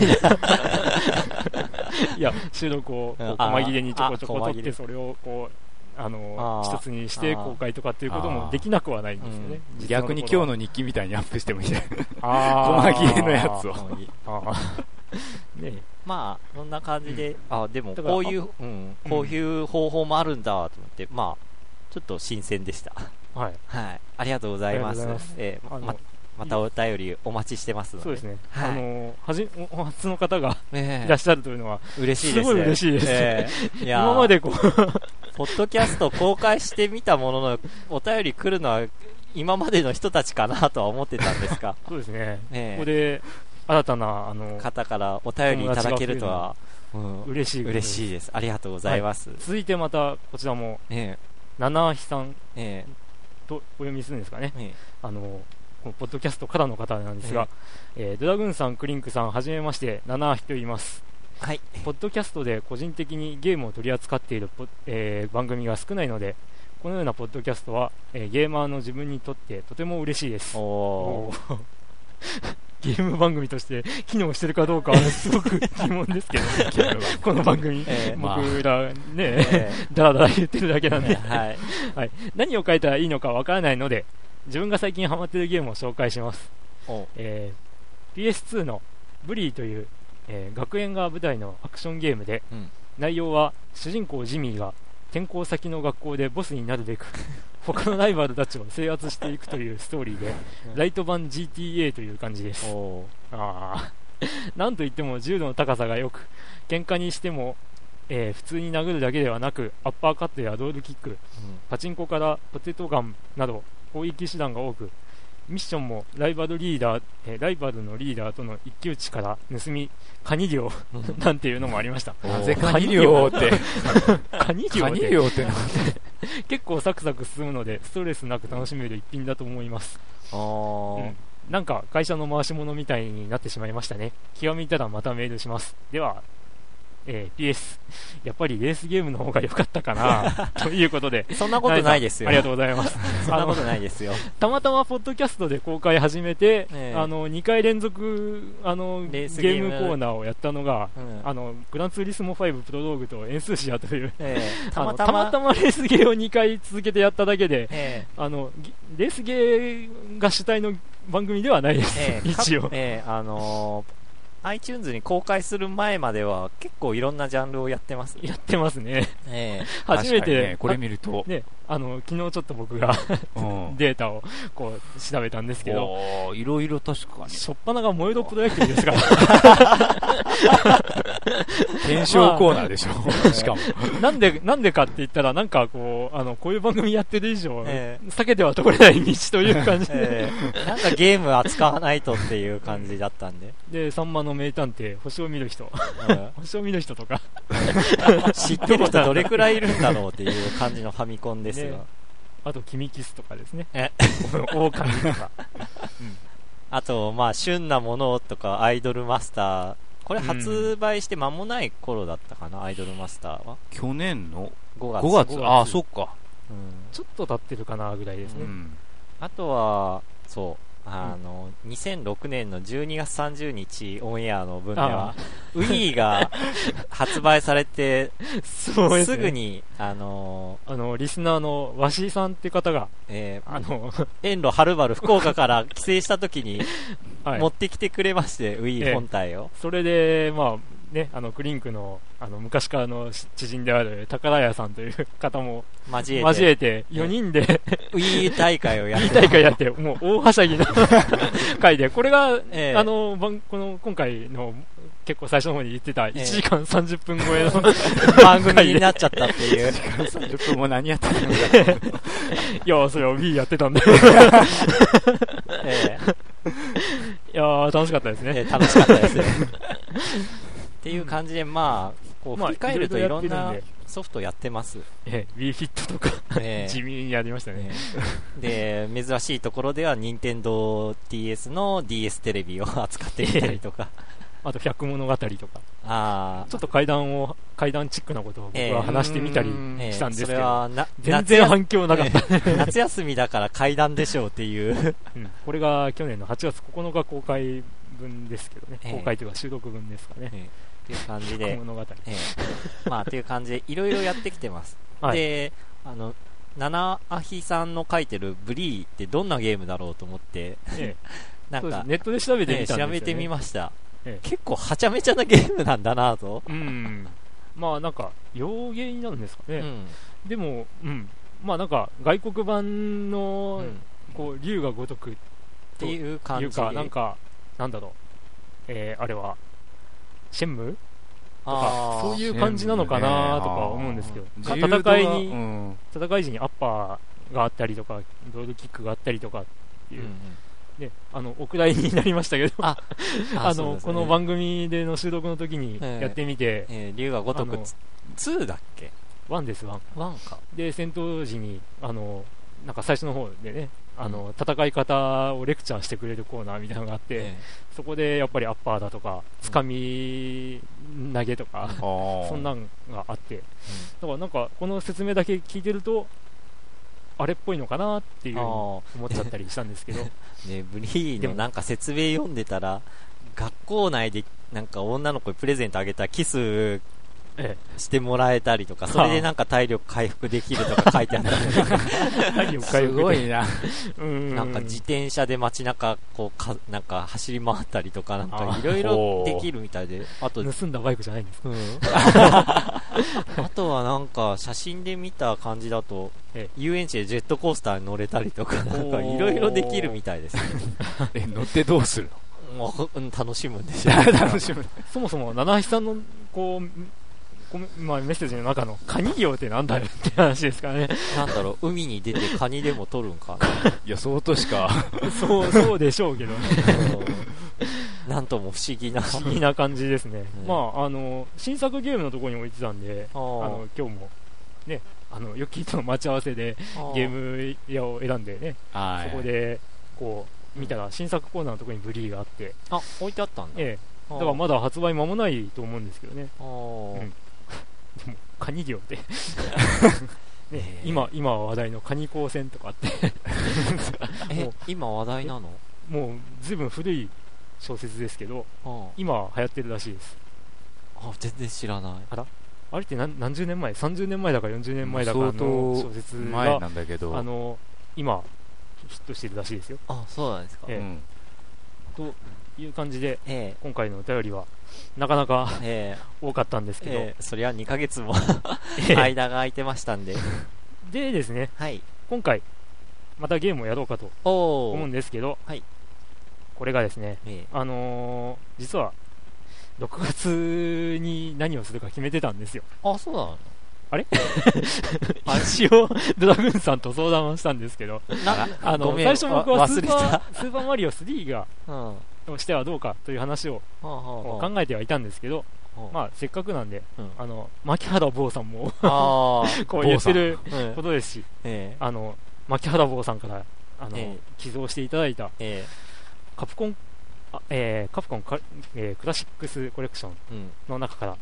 いや、収録をこううん。あ細切れにちょこちょこ取って、それをこう、あの一つにして公開とかっていうこともできなくはないんですよね、逆に今日の日記みたいにアップしてもいいね。あー。細切れのやつを。ねまあ、そんな感じで、あ、でも、こういう、うん、こういう方法もあるんだと思って、まあ、ちょっと新鮮でした。はい。はい。ありがとうございます。ます。えーま、またお便りお待ちしてますので。そうですね、はい。あのはじお初の方がええ。いらっしゃるというのは、嬉しいです。ね。すごい嬉しいです。ええ。いやー今までこう、ポッドキャスト公開してみたものの、お便り来るのは、今までの人たちかなとは思ってたんですが、そうですね、ええ。ここで新たなあの方からお便りいただけるとは、うん、嬉しい嬉しいです。ありがとうございます。続いてまたこちらも、え七ひさんええとお読みするんですかね、ええあのこのポッドキャストからの方なんですが、えードラグーンさん、クリンクさん、はじめまして、七ひと言います。えはい。ポッドキャストで個人的にゲームを取り扱っているポ、えー番組が少ないので、このようなポッドキャストは、えーゲーマーの自分にとってとても嬉しいです。おーおー ゲーム番組として機能してるかどうかは すごく疑問ですけど、この番組、僕らね、えだらだら言ってるだけなえんで、はい。何を書いたらいいのかわからないので、自分が最近ハマっているゲームを紹介します。おえー PS2 のブリーという、えー学園が舞台のアクションゲームで、うん。内容は主人公ジミーが転校先の学校でボスになるべく 他のライバルたちを制圧していくというストーリーで、うん。ライト版 GTA という感じです。あー。なんといっても重度の高さが良く、喧嘩にしても、えー普通に殴るだけではなく、アッパーカットやロールキック、パチンコからポテトガンなど攻撃手段が多く、ミッションもライバルリーダー、えーライバルのリーダーとの一騎打ちから盗み、カニ漁うんなんていうのもありました。なぜカニ漁って、カニ漁カってニ漁ってな結構サクサク進むので、ストレスなく楽しめる一品だと思います。おーうんなんか会社の回し物みたいになってしまいましたね。気が向いたらまたメールします。では、えー PS、やっぱりレースゲームの方が良かったかな ということで、そんなことないですよ。ありがとうございます。そんなことないですよ。たまたまポッドキャストで公開始めて、ええ。あの2回連続あのゲレームコーナーをやったのが、うん。あのグランツーリスモ5プロローグとエンスーシアという。ええ。たまたま、たまレースゲーを2回続けてやっただけでえあのぎレースゲーが主体の番組ではないです、えええ。一応。かええあのー iTunes に公開する前までは結構いろんなジャンルをやってます。やってますね。ええ。初めて、ねこれ見ると、ね、あの昨日ちょっと僕がうん。データをこう調べたんですけどいろいろ確かに。初っ端が燃えろプロ野球ですから。検証コーナーでしょ。しかも。なんで、なんでかって言ったら、なんかこう、あの、こういう番組やってる以上、え避けては通れない道という感じで、ええなんかゲーム扱わないとっていう感じだったんで。で、さんまの名探偵、星を見る人、うん。星を見る人とか、知ってる人どれくらいいるんだろうっていう感じのファミコンですが。ねあと、君キスとかですね。え 狼とか。あと、まあ、旬なものとか、アイドルマスター。これ発売して間もない頃だったかな、アイドルマスターは。去年の？5月。5月、ああ、そっか。うんちょっと経ってるかな、ぐらいですね。うん。あとは、そう、あの、2006年の12月30日オンエアの分ではあ、ウィーが発売されて、そうですね。すぐに、あの、あの、リスナーのわしさんって方が、えーあの、遠路はるばる福岡から帰省した時に はい持ってきてくれまして、ウィー本体を。それで、まあ、ね、あの、クリンクの、あの、昔からの知人である宝屋さんという方も交えて、交えて、4人で、ウィー大会をやって、大会やって、もう大はしゃぎの 回で、これが、ええ。あの、番この、今回の、結構最初の方に言ってた、え1時間30分超えの、番組になっちゃったっていう。30分も何やってるんだいや、それを B やってたんで、えいやー、楽しかったですね。えええ楽しかったですね。っていう感じで、まあ、こうまあ振り返るといろんなソフトやってます。ええ、B フィットとか、ええ。地味にやりましたね。で、珍しいところでは、任天堂 DS の DS テレビを扱ってみたりとか。あと、百物語とか、あちょっと階段を、階段チックなことを僕ええ。は話してみたりしたんですけそれど、はな、全然反響なかった。夏休みだから階段でしょうっていう。うん。これが去年の8月9日公開分ですけどね、ええ。公開というか収録分ですかね。ええっていう感じで、物語。ええまあ、っていう感じで、いろいろやってきてます。はい。で、あの、七アヒさんの書いてるブリーってどんなゲームだろうと思って、ええ なんかネットで調べてねみね調べてみました。ええ結構はちゃめちゃなゲームなんだなと。うん。まあなんか、洋芸になるんですかね。うん。でも、うん。まあなんか、外国版の、うんこう、竜が如くっっていう感じなんか、なんだろう。えー、あれは、シェンム？とかそういう感じなのかなとか思うんですけど、戦いに、うん。戦い時にアッパーがあったりとか、ロードキックがあったりとかっていう、うんうん。ね、あの、お蔵入りになりましたけど、あ あの、ねこの番組での収録の時にええやってみて、えー、竜が如くあの2だっけ？ワンです、ワン。?1 か。で、戦闘時に、あの、なんか最初の方でね、あの、戦い方をレクチャーしてくれるコーナーみたいなのがあって、えそこでやっぱりアッパーだとか、つかみ投げとか、そんなんがあって、だからなんか、この説明だけ聞いてると、あれっぽいのかなっていう思っちゃったりしたんですけど、ー ね、ブリーでものなんか説明読んでたら、学校内でなんか女の子にプレゼントあげたらキスえしてもらえたりとか、それでなんか体力回復できるとか書いてあったんでえ、体力回すごいな。うん。なんか自転車で街中こうか、なんか走り回ったりとか、なんかあいろいろできるみたいで、あと、盗んだバイクじゃないんですか？うん、あとはなんか写真で見た感じだとえ遊園地でジェットコースターに乗れたりとかなんかいろいろできるみたいです。ね え、乗ってどうするもう、うん、楽しむんでしょの楽しむ。そもそも、七橋さんの、こうまあ、メッセージの中の、カニ漁ってなんだよって話ですからね。なんだろう海に出てカニでも取るんかな予想としか。そう、そうでしょうけどね。う んなんとも不思議な不思議な感じですね。うんまあ、あの、新作ゲームのところに置いてたんで、ああの、今日も、ね、あの、ヨッキーとの待ち合わせでゲーム屋を選んでね、はい。そこで、こう、見たら新作コーナーのところにブリーがあって、あ置いてあったんだええ、だだからまだ発売間もないと思うんですけどね。うんカニ漁って。ねええ今、今話題のカニ光線とかあって、えもう今話題なの？もう、ずいぶん古い小説ですけど、あ今流行ってるらしいです。あ全然知らないあれって何何十年前 ?30 年前だか40年前だかの小説前が、なんだけど。あの、今、ヒットしてるらしいですよ。あそうなんですかえうん。という感じで、え今回のお便りは、なかなかええ。多かったんですけど、ええ。そりゃ2ヶ月も ええ。間が空いてましたんで。でですね、はい。今回、またゲームをやろうかとお思うんですけど、はい。これがですね、ええ。あのー実は、6月に何をするか決めてたんですよ。あそうなの？あれ？一応、ドラグーンさんと相談をしたんですけど、なあの、最初僕はスーパーた、スーパーマリオ3が、うん。はをしてはどうかという話を考えてはいたんですけど、はあ。まあ、せっかくなんで、うん。あの、牧原坊さんもあ こう言ってる ことですし、えあの、牧原坊さんから、あの、ええ。寄贈していただいた、ええ。カプコン、あえーカプコンカ、えークラシックスコレクションの中から、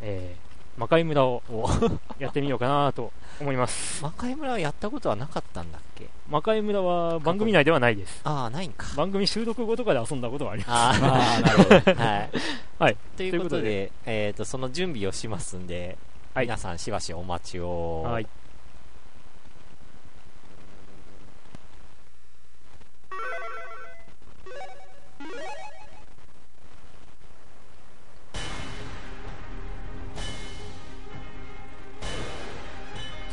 えー魔界村を やってみようかなと思います。魔界村はやったことはなかったんだっけ？魔界村は番組内ではないです。ああないんか番組収録後とかで遊んだことはあります。あああ、なるほど。あはい はいということということでえっとその準備をしますんではい皆さんしばしお待ちをはい。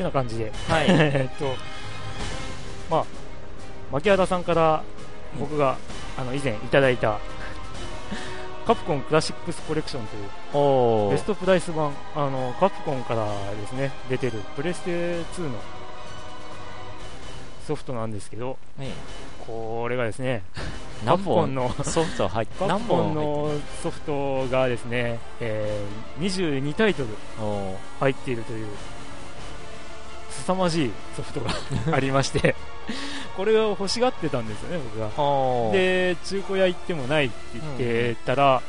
な感じで、はい。えっと、まあ、牧原さんから僕が、あの以前いただいた、カプコンクラシックスコレクションというベストプライス版、あのカプコンからですね出てるプレステ2のソフトなんですけど、えこれがですね、何本？プコンのソフト入 カ何プコンのソフトがですね、えー22タイトル入っているという凄まじいソフトが ありまして、これを欲しがってたんですよね、僕が。で、中古屋行ってもないって言ってたら、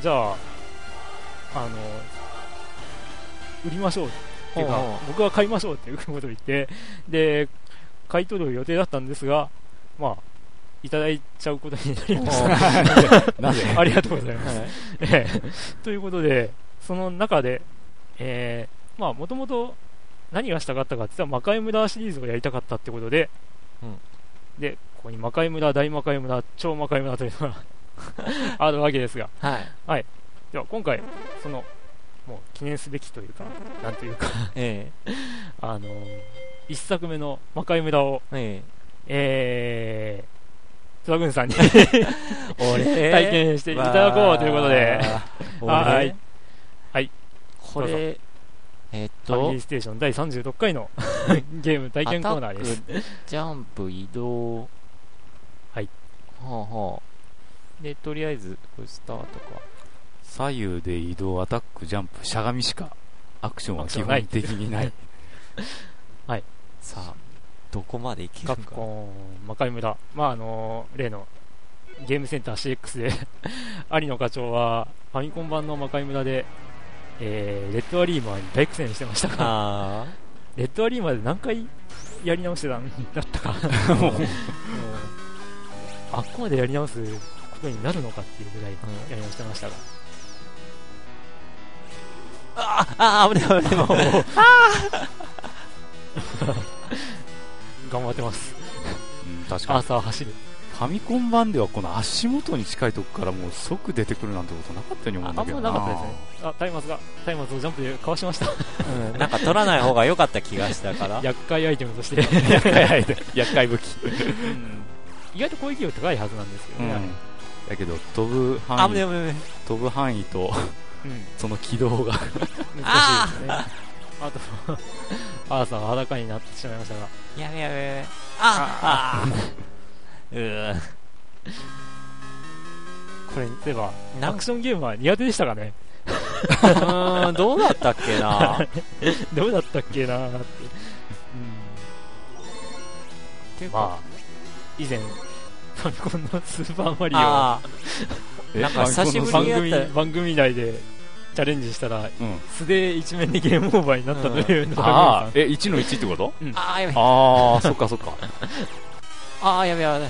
じゃあ、あの、売りましょうって。いうか僕は買いましょうっていうことを言って、で、買い取る予定だったんですが、まあ、いただいちゃうことになりました。ありがとうございます。はい。ええ。ということで、その中で、えーまあ、もともと何がしたかったかって言ったら魔界村シリーズをやりたかったってことで、うん。で、ここに魔界村、大魔界村、超魔界村というのが あるわけですが、はい。では今回、その、もう記念すべきというか、なんというか、え あのー一作目の魔界村を、え。え。えー、津田軍さんに 体験していただこうということで、俺。はい。はい。これ、えっとファミリー、ステーション第36回の ゲーム体験コーナーです。アタックジャンプ、移動。はい。はあはあ。で、とりあえず、これスタートか。左右で移動、アタック、ジャンプ、しゃがみしか、アクションは基本的にな い。さあ、どこまでいけカるか。プコン、魔界村。まあ、あのー例のゲームセンター CX で 有野課長はファミコン版の魔界村で、えーレッドアリーマーに大苦戦してましたが、あレッドアリーマーで何回やり直してたんだったか。もうあっこまでやり直すことになるのかっていうぐらいうんやり直してましたが。あああ、危ない危ない。もう 頑張ってます。うん、確かアにーサー走る。ファミコン版ではこの足元に近いとこからもう即出てくるなんてことなかったように思うんだけどあんまなかったですね。あ、タイマスが、タイマスをジャンプでかわしました。うん、なんか取らない方が良かった気がしたから。厄介アイテムとして。厄介アイテム厄介武器、意外と攻撃力高いはずなんですよね。あれだけど飛ぶあ、範囲危ない危ない。飛ぶ範囲とうん。その軌道が難しいですね。あと、アーサーが裸になってしまいましたが。やべやべやべ。ああこれ、そういえば、アクションゲームは苦手でしたかね？うーん、どうだったっけな？どうだったっけなーって。うん。まあ、以前、ファミコンのスーパーマリオ。なんか久しぶり番に番組内でチャレンジしたら、うん。素で一面でゲームオーバーになったというのがああえ1の1ってこと？ーあー、やべ。ああそっかそっか あー、やべやべ。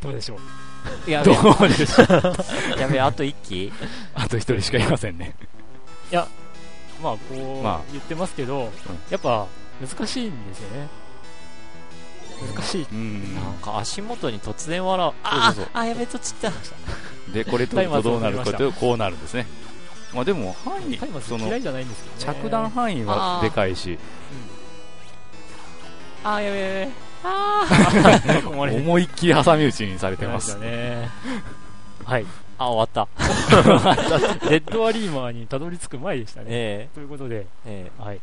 どうでしょう？やべどうでしょう？やべ、あと一機あと1人しかいませんねまあ、こう、まあ言ってますけど、やっぱ、難しいんですよね。難しい。うんなんか足元に突然笑う。ああ、あ、やべ、とちった。でこれとどうなるかというとこうなるんですねまあでも範囲その嫌いじゃないんですけどね。着弾範囲はでかいしあー、やべ 思いっきり挟み撃ちにされて出ますね。はい。ー。あ、終わった。レッドアリーマーにたどり着く前でしたね。えということで、ええはい。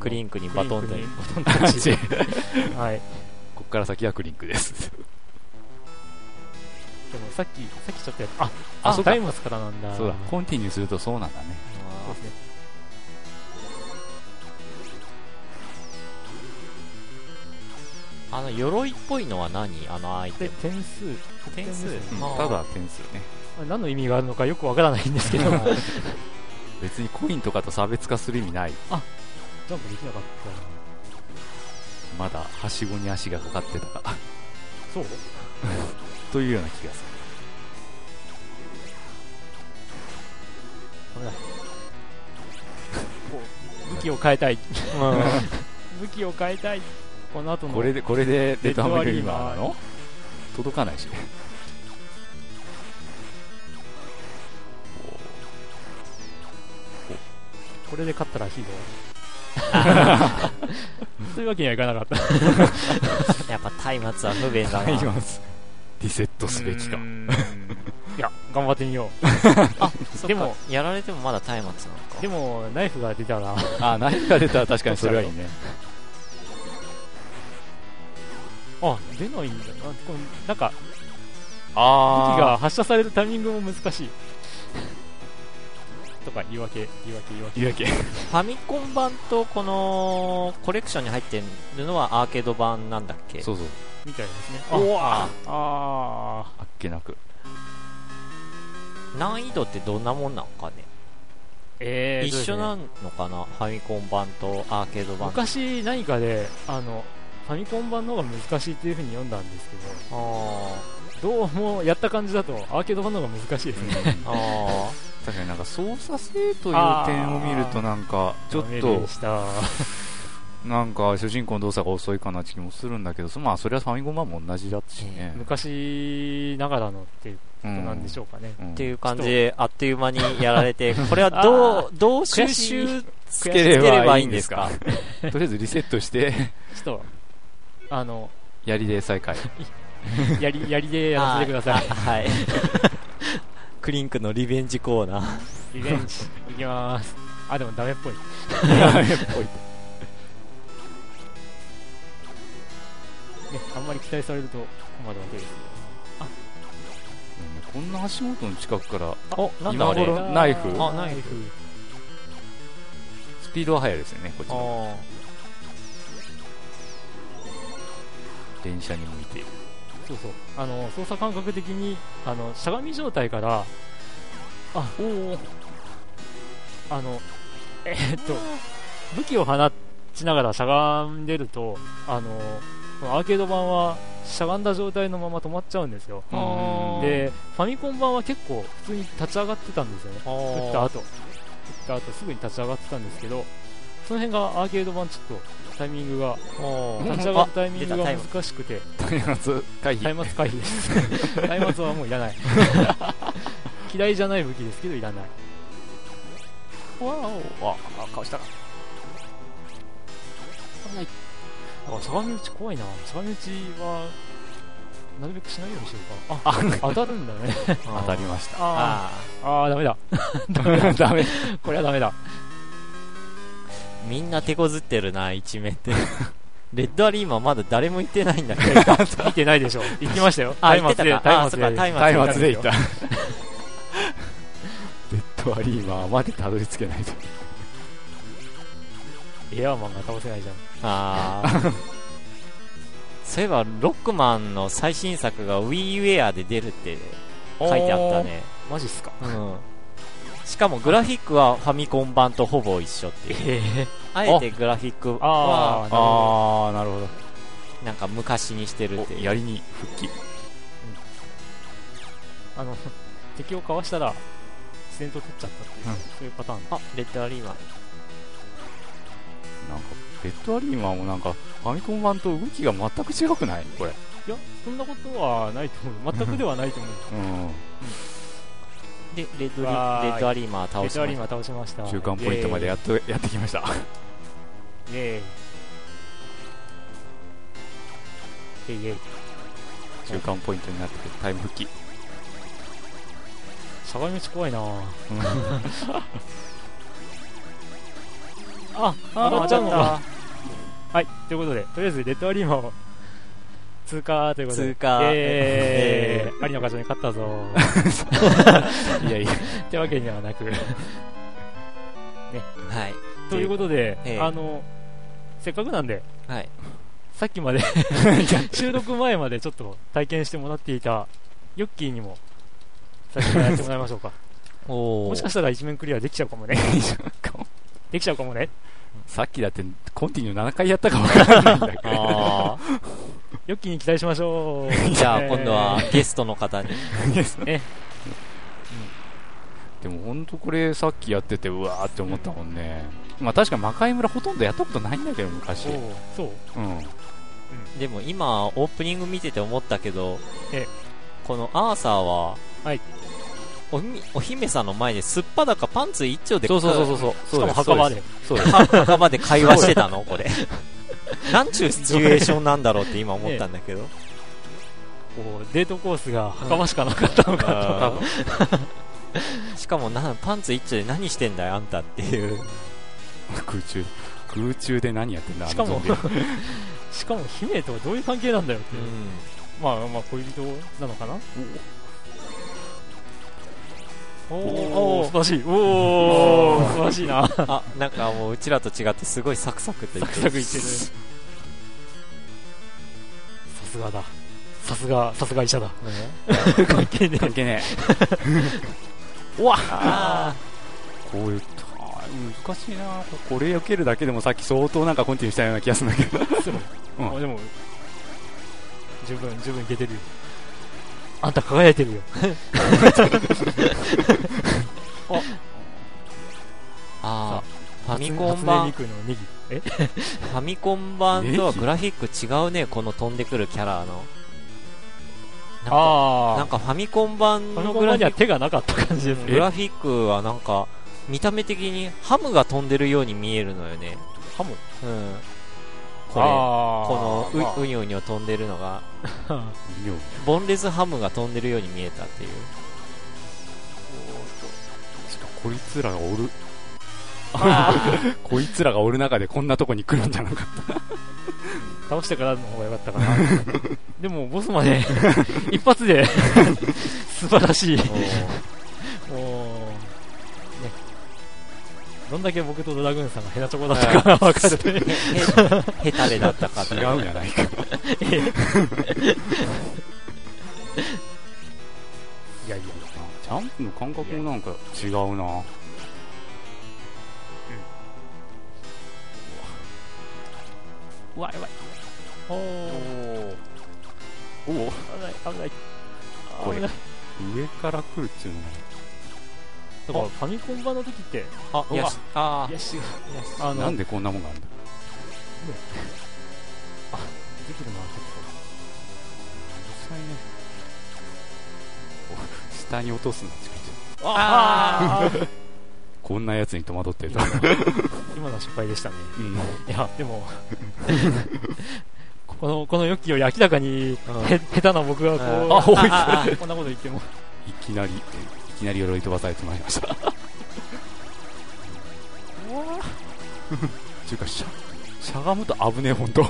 クリンクにバトンでバトンタッチ。はい。こっから先はクリンクですでもさっき、さっきちょっとやった。あ、あ、あそうかタイマスからなんだ。そうだコンティニューするとそうなんだねそうですね。あの、鎧っぽいのは何？あのアイテで、ム。点数。点数ですねうんただ点数ね何の意味があるのかよくわからないんですけど、ジャン別にコインとかと差別化する意味ないプできなかったな。まだはしごに足がかかってたかそう？というような気がすダメだ。武器を変えたい。武器を変えたい。この後の。るこれでこれでレッドハムリーマーの？届かないしねこれで勝ったらヒーロー。そういうわけにはいかなかった。やっぱ松明は不便だな。いますリセットすべきか いや、頑張ってみよあ、そっかでも、やられてもまだ松明なのかう。。でも、ナイフが出たら、あナイフが出たら確かにそれはいいねあ、出ないんだ。な。これなんか、武器あが発射されるタイミングも難しい。とか、言い訳、言い訳、言い訳。いいわけファミコン版とこのコレクションに入ってるのはアーケード版なんだっけ？そうそう。みたいですね。うあわああっけなく。難易度ってどんなもんなのかね、えー、一緒なのかな？ファミコン版とアーケード版。昔何かで、あの、ファミコン版の方が難しいっていう風に読んだんですけあど、どうもやった感じだとアーケード版の方が難しいですね。ー。あ確かになんか操作性という点を見るとなんかちょっとでしたなんか主人公の動作が遅いかなって気もするんだけどそまあそれはファミコン版も同じだったしね、昔ながらのっていうことなんでしょうかね、うん。っていう感じで、あっという間にやられて、これはどう、どう収集つければいいんですか？とりあえずリセットして。ちょっとあのやりで再開 やりやりでやらせてください。あはい。クリンクのリベンジコーナー。リベンジ。いきます。あでもダメっぽい。ね、あんまり期待されると困るわけですこんな足元の近くからお、なんだ今あれ。頃ナイフ？あ、ナイフ。スピードは速いですよねこっちあの電車に向いている。そうそう。あの操作感覚的にあのしゃがみ状態からあおおあのえーっと武器を放ちながらしゃがんでるとあのアーケード版はしゃがんだ状態のまま止まっちゃうんですよ。でファミコン版は結構普通に立ち上がってたんですよね。あ打った後。打った後すぐに立ち上がってたんですけどその辺がアーケード版ちょっとタイミングが。立ち上がるタイミングが難しくて。松明回避。松明回避です。松明はもういらない。嫌いじゃない武器ですけどいらない。わお。ああ顔した。危ない。あしゃがみ撃ち怖いな。しゃがみ撃ちはなるべくしないようにしようか。あ 当たるんだね。当たりました。ああダメだ。ダメ。これはダメだ。ーみんな手こずってるな、一面って。レッドアリーマンまだ誰も言ってないんだけど。見てないでしょ行きましたよあ、松明で言ってたか。あ、そっか、松明でタイマタイーマツでいった レッドアリーマーまでたどり着けないとエアーマンが倒せないじゃんあーそういえば、ロックマンの最新作が WiiWare で出るって書いてあったね。マジっすかうん。しかもグラフィックはファミコン版とほぼ一緒っていう。ええあえてグラフィックあは、ーああなるほなんか昔にしてるっていう。ど槍に復帰。あの敵をかわしたら自然と取っちゃったっていう、うん。そういうパターン。あ、レッドアリーマン。なんかレッドアリーマーもなんかファミコン版と動きが全く違くない？これ。いやそんなことはないと思う。全くではないと思う。うんで、レッドレッドアリーマー倒しましレッドアリーマー倒しました。中間ポイントまでやっとやってきました。イエーイ。イエイイ。中間ポイントになってくるタイム復帰。しゃがみ打ち怖いな。ぁうん。あ当たっちゃうのかはいということでとりあえずレッドアリーマーを通過ということで。通過。えー、有野課長に勝ったぞ。いやいや。ってわけにはなく。はい。ということで、ええあのせっかくなんではい。さっきまで 収録前までちょっと体験してもらっていたヨッキーにも先からやってもらいましょうか。おもしかしたら一面クリアできちゃうかもね。できちゃうかも。ね。さっきだってコンティニュー7回やったか分からないんだけど。あヨッキーに期待しましょう。ー じゃあえ。ー今度はゲストの方に。でも本当これさっきやっててうわーって思ったもんね、まあ確か魔界村ほとんどやったことないんだけど昔。そう。うん。でも今、オープニング見てて思ったけどええ、このアーサーは、はい。おひお姫さんの前ですっぱだかパンツ一丁でそうそうそうそうそう。しかも墓場で。そうです。墓場で会話してたの？これ。なんちゅうシチュエーションなんだろうって今思ったんだけど。こうデートコースが墓場しかなかったのかと、しかもな、パンツ一丁で何してんだよ、あんたっていう。空中空中で何やってんだしかもしかも姫とどういう関係なんだよっていう、うん。まあまあ恋人なのかな？おおお素晴らしい。おお素晴らしいな。サあ、なんかもううちらと違ってすごいサクサクと言ってクサクいってる。さすがだ。さすがさすが医者だ。関係ね関係ねえ。うわあえこういうあー難しいな。これ避けるだけでもさっき相当なんかコンティニューしたような気がするんだけど。そう。うん。あでも十分十分いけてるよあんた輝いてるよ ああ、ファミコン版。え？ファミコン版とはグラフィック違うね、この飛んでくるキャラの。なんか、あなんかファミコン版のグラフィック手がなかった感じですね。グラフィックはなんか、見た目的にハムが飛んでるように見えるのよね。ハム？うん。これ、ここのう、うにょうにょ飛んでるのが、妙ボンレスハムが飛んでるように見えたっていう。しかこいつらがおる、こいつらがおる中でこんなとこに来るんじゃなかっ倒してからの方が良かったかな。でも、ボスまで 一発で素晴らしい。もう、ね。どんだけ僕とドラグーンさんがヘナチョコだったかが分かるね。へ、へたれだったか。違うんじゃないか。いやいや、ジャンプの感覚もなんか違うな。うわ、やばい。おー、おお危ない、危ない。これ。上から来るっていうのが。だから、ファミコン版の時って、あ、いやし、あいあの、なんでこんなもんがあるんだ？できるな、結実際ね。お下に落とすな、チカチ構。ああ こんなやつに戸惑ってると。今のは失敗でしたね。うん。いや、でも、この、このヨッキーより明らかに、うんへ、下手な僕がこう、うんあ、あこんなこと言っても。いきなり、いきなり鎧飛ばされてまいりました。ちゅうか、しゃ、しゃがむと危ねえ、ほんと。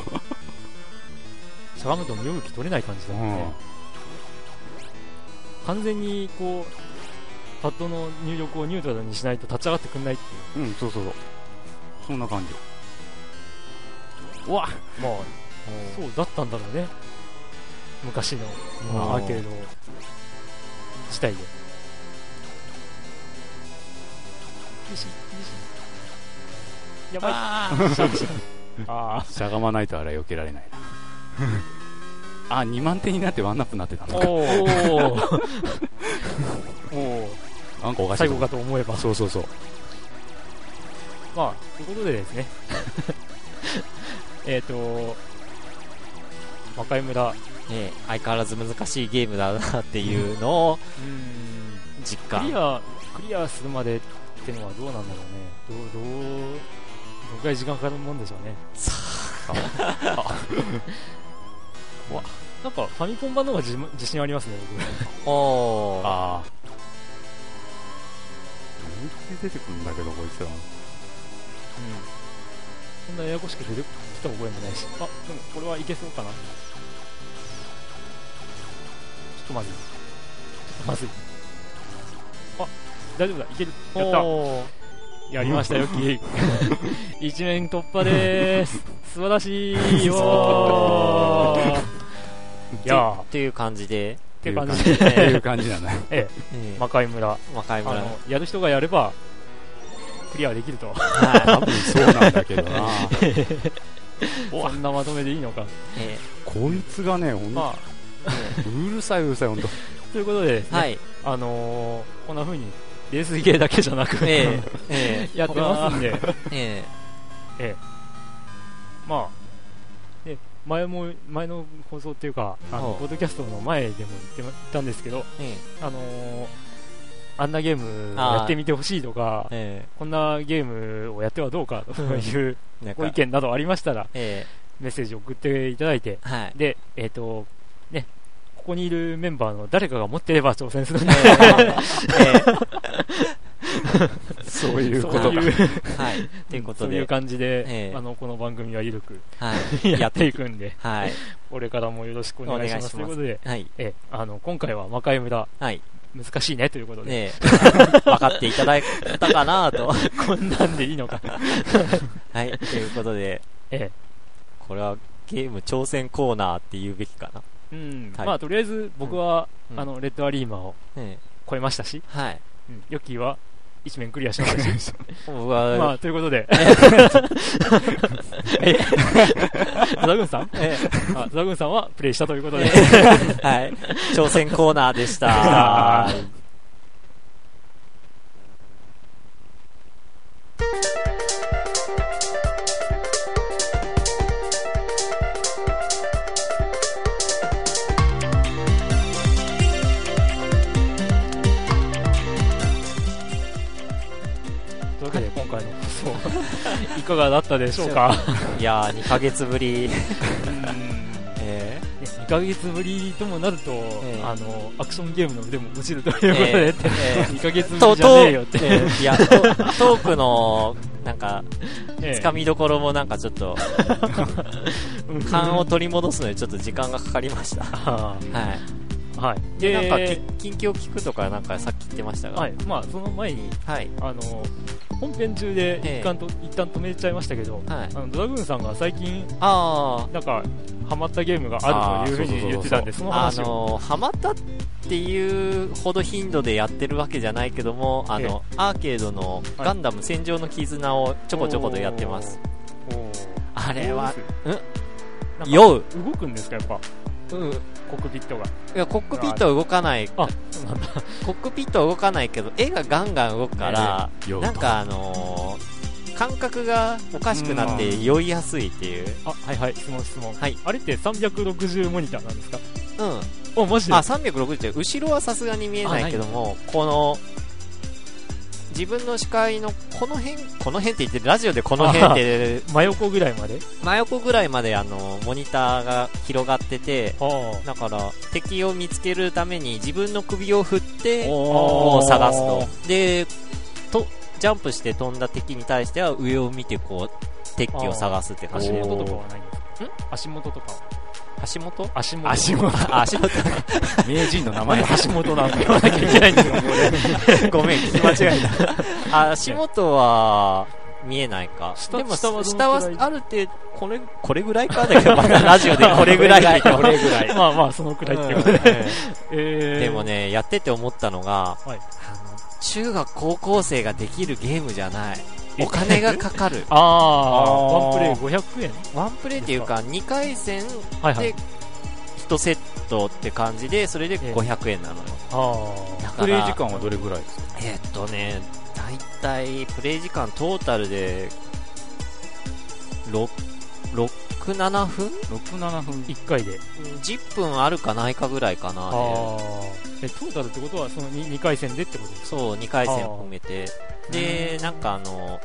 しゃがむと身動き取れない感じだもんね。完全にこう、パッドの入力をニュートラルにしないと立ち上がってくんないっていう。うん、そうそうそう。そんな感じ。うわまあ、そうだったんだろうね。昔の、アーケード自体で。しい。やばい。あ しゃがまないとあれは避けられないな。あ、2万点になってワンナップになってたーのか。おー おーなんかおかしい。最後かと思えば。そうそうそう。まあ、ということでですね。えっと、和歌村、ね相変わらず難しいゲームだなっていうのをうん、実クリ感。ア、クリアするまでってのはどうなんだろうね。どう、どう、どのくらい時間かかるもんでしょうね。なんか、ファミコン版の方が自自信ありますね、僕。ああ。抜いて出てくるんだけど、こいつら。そんなややこしく出てきた覚えもないし。あ、でもこれはいけそうかな。ちょっとまずい。ちょっとまずい。あ、大丈夫だ、いける。やった。やりましたよ、キー。一面突破でーす。素晴らしい よー。いやー、っっていう感じで、て感じってで、いう感じなん だ。ええ、え魔界村。魔界村。やる人がやれば、クリアできると。は多分そうなんだけどな。そんなまとめでいいのか。こいつがね、ほんと、まあ、うるさいうるさい、ほんと。ということでね、ーはい。あのー、こんな風に、レースゲーだけじゃなく、ええええ。やってますんで、えまあ、ね、前も、前の放送っていうか、あの、はあポッドキャストの前でも言ってま言ったんですけど、ええ。あのー、あんなゲームをやってみてほしいとか、えこんなゲームをやってはどうかというご意見などありましたら、えメッセージを送っていただいて、えはい。で、えっ、と、ね、ここにいるメンバーの誰かが持ってれば挑戦するんで、そういうことか。そういう、はい。ということでそういう、感じで、ええあの、この番組は緩くはい。やっていくんで、はい。これからもよろしくお願いします。ということで、はい。ええ、あの、今回は魔界村、はい。難しいねということで、分かっていただいたかなと。こんなんでいいのか。はい。ということで、ええ、これはゲーム挑戦コーナーって言うべきかな。うん、はい。まあ、とりあえず僕は、うん。あの、レッドアリーマをえ超えましたし、えはい。うん、ヨッキーは一面クリアしましたし、まあ、ということで、え ザグンさん？えあザグンさんはプレイしたということで、えはい。挑戦コーナーでした。かがだったでしょうか？いやー、2ヶ月ぶり。え2ヶ月ぶりともなると、えあのアクションゲームの腕も落ちるということえで、ええ。2ヶ月ぶと、りじゃねえよって、とえいや、トトークの、なんか、ええ。つかみどころもなんかちょっと、う ん勘を取り戻すのにちょっと時間がかかりました。あはい。ーはいで、なんか近況聞くとかなんかさっき言ってましたが。はい。まあ、その前にはい。あの本編中でええ一旦と、一旦止めちゃいましたけど、はい。あのドラグーンさんが最近あなんかハマったゲームがあるというふうに言ってたんで、その話を、のー、ハマったっていうほど頻度でやってるわけじゃないけども、あの、アーケードのガンダム戦場の絆をちょこちょことやってます。あれは、どうんか酔う。動くんですか、やっぱ、うん。いコックピットが。や、コックピットは動かない。コックピットは動かないけど、絵がガンガン動くから、酔うとなんかあのー、感覚がおかしくなって酔いやすいっていう。あ、はいはい、質問質問。はいあれって360モニターなんですか？うん。あ、マジで？あ、360後ろはさすがに見えないけども、この、自分の視界のこの辺、この辺って言って、ラジオでこの辺って、真横ぐらいまで？真横ぐらいまであの、モニターが広がってて、あだから、敵を見つけるために自分の首を振って、おこう探すと。で、と、ジャンプして飛んだ敵に対しては上を見てこう、敵機を探すって感じ。足で。元とかはないんですか？足元とかは足元足元。足元あ足元 名人の名前足元なんか言わなきゃいけないんですよ、これ。ごめん、聞き間違えた。あ、足元は、見えないか。下でも、下はある程度、これ、これぐらいかだけど、また ラジオでこれぐらいこれぐらい。まあまあ、そのくらいってことで。うんえーでも、ね、やってて思ったのが、はいあの中学高校生ができるゲームじゃない。お金がかかる。ああ、あー。ワンプレイ500円？ワンプレイっていうか、2回戦で。1セットって感じで、それで500円なのよ。あだからプレイ時間はどれぐらいですか？えーっとね、だいたいプレイ時間トータルで、6、6、7分 ?6、7分。1回で。?10 分あるかないかぐらいかな。ああ。え、トータルってことは、その 2, 回戦でってことですか？そう、2回戦含めて。で、なんかあの、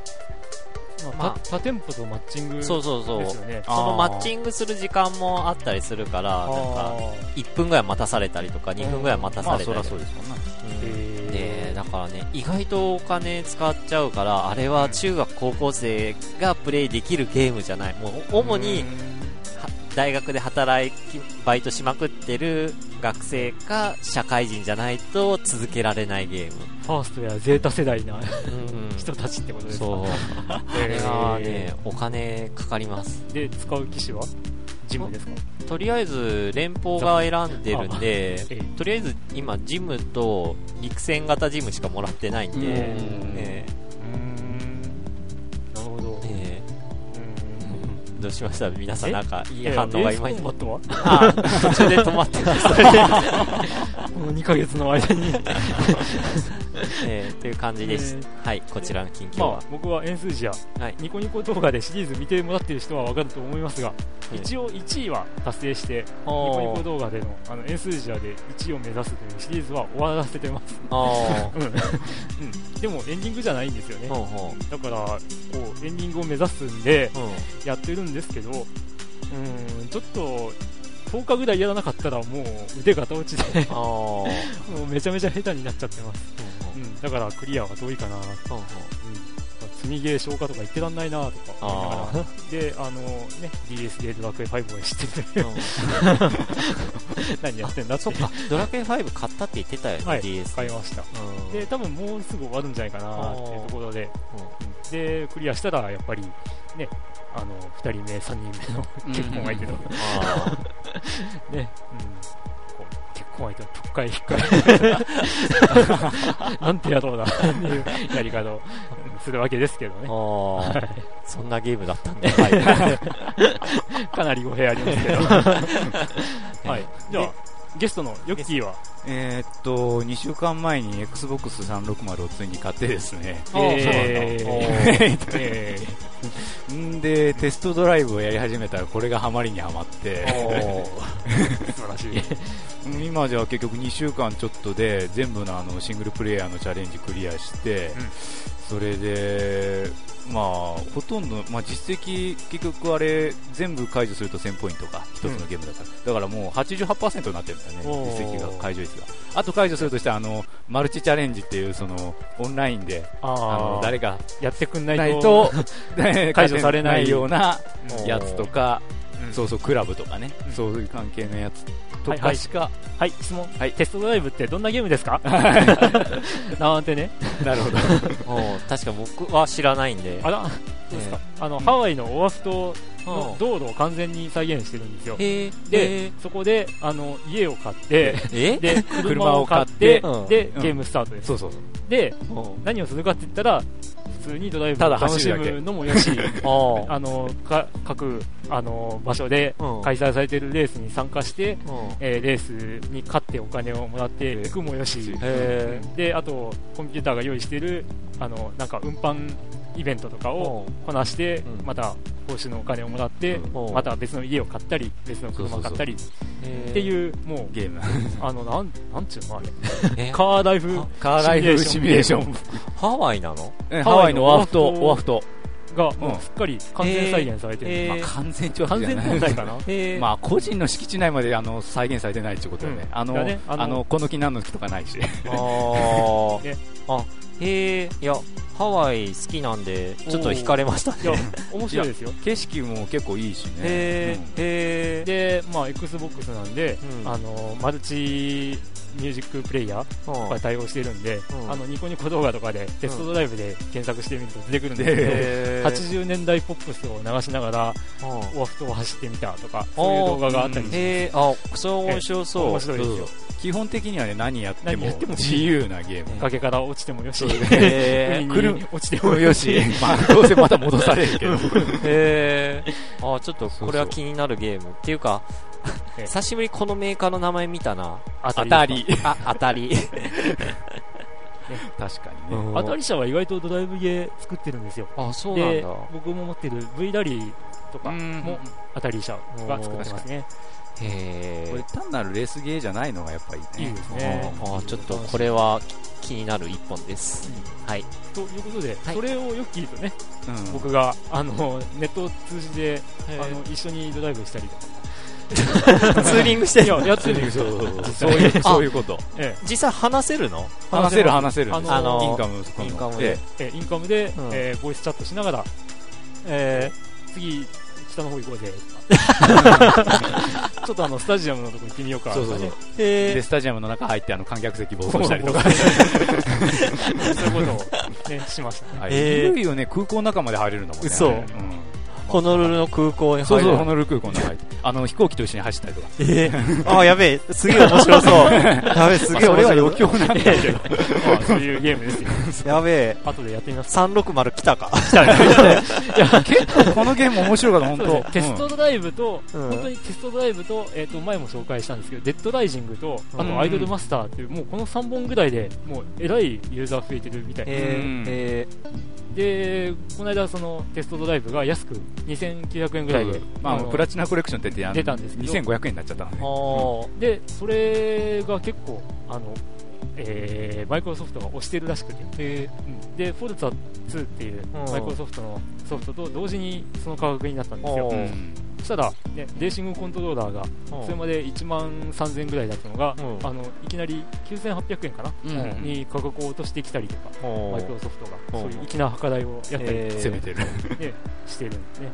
まあまあ、他店舗とマッチングですそうそうそう。そよね。あのマッチングする時間もあったりするから、なんか、あ1分ぐらい待たされたりとか、2分ぐらい待たまあ、されたりとかそりゃそうですもんね。うんからね、意外とお金使っちゃうから、あれは中学高校生がプレイできるゲームじゃない。もう、主に、は大学で働き、バイトしまくってる学生か社会人じゃないと続けられないゲーム。ファーストやゼータ世代なうん人たちってことですか？そう。あれがね、お金かかります。で、使う機種は？ジムですか？とりあえず、連邦が選んでるんでええ、とりあえず今、ジムと陸戦型ジムしかもらってないんで、うん。えうーん。なるほど。どうしました？皆さんえ？なんかいいや反応がいまいち途中で止まってました、この2ヶ月の間に。えーという感じです、はいこちらの近況はまあ、、僕はエンスージア、はい。ニコニコ動画でシリーズ見てもらってる人はわかると思いますが、一応1位は達成して、ニコニコ動画でのあのエンスージアで1位を目指すというシリーズは終わらせてます。あ うん。うん。でもエンディングじゃないんですよね。だから、こう、エンディングを目指すんで、やってるんですけど、うーん、ちょっと、10日ぐらいやらなかったらもう腕が落ちで、もうめちゃめちゃ下手になっちゃってます。ほううん。だからクリアは遠いかな。うん。ほうほう積みゲー消化とか言ってらんないなとか思いながら。で、あのね、DS でドラクエ5を知ってる。ほ う何やってんだって。そっか。ドラクエ5買ったって言ってたよね、はい。DS 買いました。うん。で、多分もうすぐ終わるんじゃないかなっていうところで、うん。で、クリアしたらやっぱり、ね、あの、2人目、3人目の結婚相手の、あ ね、うん、こう結婚相手の特会引っか。え、なんてやろうな、っていうやり方をうんするわけですけどね。ー。あーそんなゲームだったんだ、はい。かなり語弊ありますけど。はい。じゃあ、ゲストのヨッキーは、えーっと、2週間前に Xbox 360をついに買ってですね。えー。えんで、テストドライブをやり始めたらこれがハマりにはまって、ー。素晴らしい。う ん今じゃ結局2週間ちょっとで全部のあのシングルプレイヤーのチャレンジクリアして、それで、まあ、ほとんど、まあ、実績、結局あれ、全部解除すると1000ポイントか、一つのゲームだから、だからもう88%になってるんだよね、実績が、解除率が。あと解除するとしたら、あの、マルチチャレンジっていう、その、オンラインで、ああのー誰かやってくんないと、解除されないようなうんやつとか、うん。そうそう、クラブとかね、うん。そういう関係のやつとはいはい。かしか、はい、質問。はい。テストドライブってどんなゲームですか？なんてね。なるほど。お確か僕は知らないんで。あら、そうですか。あの、ハワイのオアフ島の道路を完全に再現してるんですよ。で、そこで、あの、家を買って、え？で、車を買って、で、うん。ゲームスタートです。そうそうそう。で、う。ん何をするかって言ったら、普通にドライブただを楽しむのもよし、ああの、か各、あの、場所でうん。開催されているレースに参加して、あ。うん。えーレースに勝ってお金をもらっていくもよし、へで、あと、コンピューターが用意している、あの、なんか運搬イベントとかをこなしてう、ん。また報酬のお金をもらって、うん。また別の家を買ったり、別の車を買ったりってう。いう、もう、ゲーム。あの、なん、なんちゅうのあれ、え？カーライフカーライフシミュレーション。ハワイなの？えハワイのオアフ島、ハワフ島。が、もうすっかり完全再現されてる。えー。まあ、完全長完全問題かな。まあ、個人の敷地内まであの再現されてないってことだね。うん。あの、あのこの木何の木とかないし。ああ、へえ。いや、ハワイ好きなんで、ちょっと惹かれましたね。面白いですよ。景色も結構いいしね。へうん。え。へえ。で、まあ、Xbox なんで、うん。あの、マルチミュージックプレイヤーうん。が対応してるんで、うん。あの、ニコニコ動画とかでテストドライブで検索してみると出てくるんですけど、へー。80年代ポップスを流しながら、うん。オアフ島を走ってみたとか、そういう動画があったりして、あ、それ面白そう。面白いですよ。基本的にはね、何やっても何やっても自由。なゲーム。崖から落ちてもよし、へ 海に落ちてもよし、まあ、どうせまた戻されるけど。へえ。あ、ちょっとこれは気になるゲーム。っていうか、ええ久しぶりにこのメーカーの名前見たな。当当たり。あ、当たり。確かにね。うん当たり社は意外とドライブゲー作ってるんですよ。あ、そうなんでだ。、僕も持ってる V ラリーとかも当たり社が作ってますね。へこれ単なるレースゲーじゃないのがやっぱりね。いいですね。あ、ちょっとこれは気になる一本です。はい。ということで、はい。それをよく聞るとね、うん。僕があのネットを通じてあの一緒にドライブしたりとか、ツーリングしていや、やってるんですよ、そうそう実際そういう、そういうこと。え実際話せるの？話せる話せる。あのインカム、インカムで。で。ええインカムで、ボイスチャットしながら、えー次、下の方行こうぜとかちょっとあのスタジアムのとこ行ってみようかとかねそうそうそう。へで、スタジアムの中入って、あの、観客席暴走したりとか。そう いうことを、ね、しましたね。はいいよいよね、空港の中まで入れるんだもんね。嘘あれうんホノルルの空港にそうそう、入るホノルル空港の中入って。あの、飛行機と一緒に走ったりとか。えー、あ、やべえ、すげえ面白そう。やべえ、すげえ面白い。余興なんだけど。まあ、そういうゲームですよ。やべえ、後でやってみます。360来たか。結構このゲーム面白かった、本当。テストドライブと、うん本当にテストドライブと、えっ、と、前も紹介したんですけど、デッドライジングと、あうんとアイドルマスターっていう、もうこの3本ぐらいで、もうえらいユーザー増えてるみたいです。えうんー、えで、この間そのテストドライブが安く2900円ぐらいで、まあ、のプラチナコレクションって言って、出たんですけど。2500円になっちゃったのね。で、それが結構、あの、えー、マイクロソフトが推してるらしくて、うん。で、フォルツァ2っていううん。マイクロソフトのソフトと同時にその価格になったんですよ。うん。そしたら、ね、レーシングコントローラーが、ーそれまで1万3000円ぐらいだったのが、うん。あのいきなり9800円かな、うん。に価格を落としてきたりとか、マイクロソフトが、うん。そういう粋な計らいをやったり、えー攻めてる。ねしてるんでね、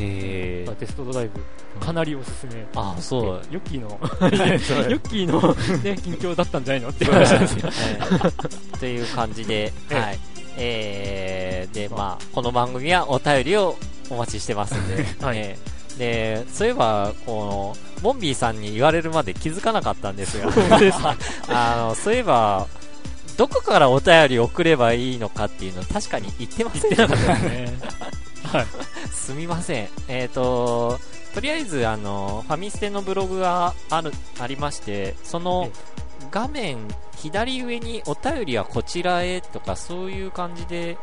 えー。テストドライブ、かなりおすすめ。あ、そう。ヨッキーの、ヨッキーの、ね、近況だったんじゃないの？って話なんですけど。えーという感じで、ええ。はい。えー、で、まあ、この番組はお便りをお待ちしてますんで、はい。えーで、そういえば、この、ボンビーさんに言われるまで気づかなかったんですが、あの、そういえば、どこからお便り送ればいいのかっていうの確かに言ってませんでしたね。はい。すみません。えっ、と、とりあえず、あの、ファミステのブログがある、ありまして、その画面左上にお便りはこちらへとか、そういう感じで、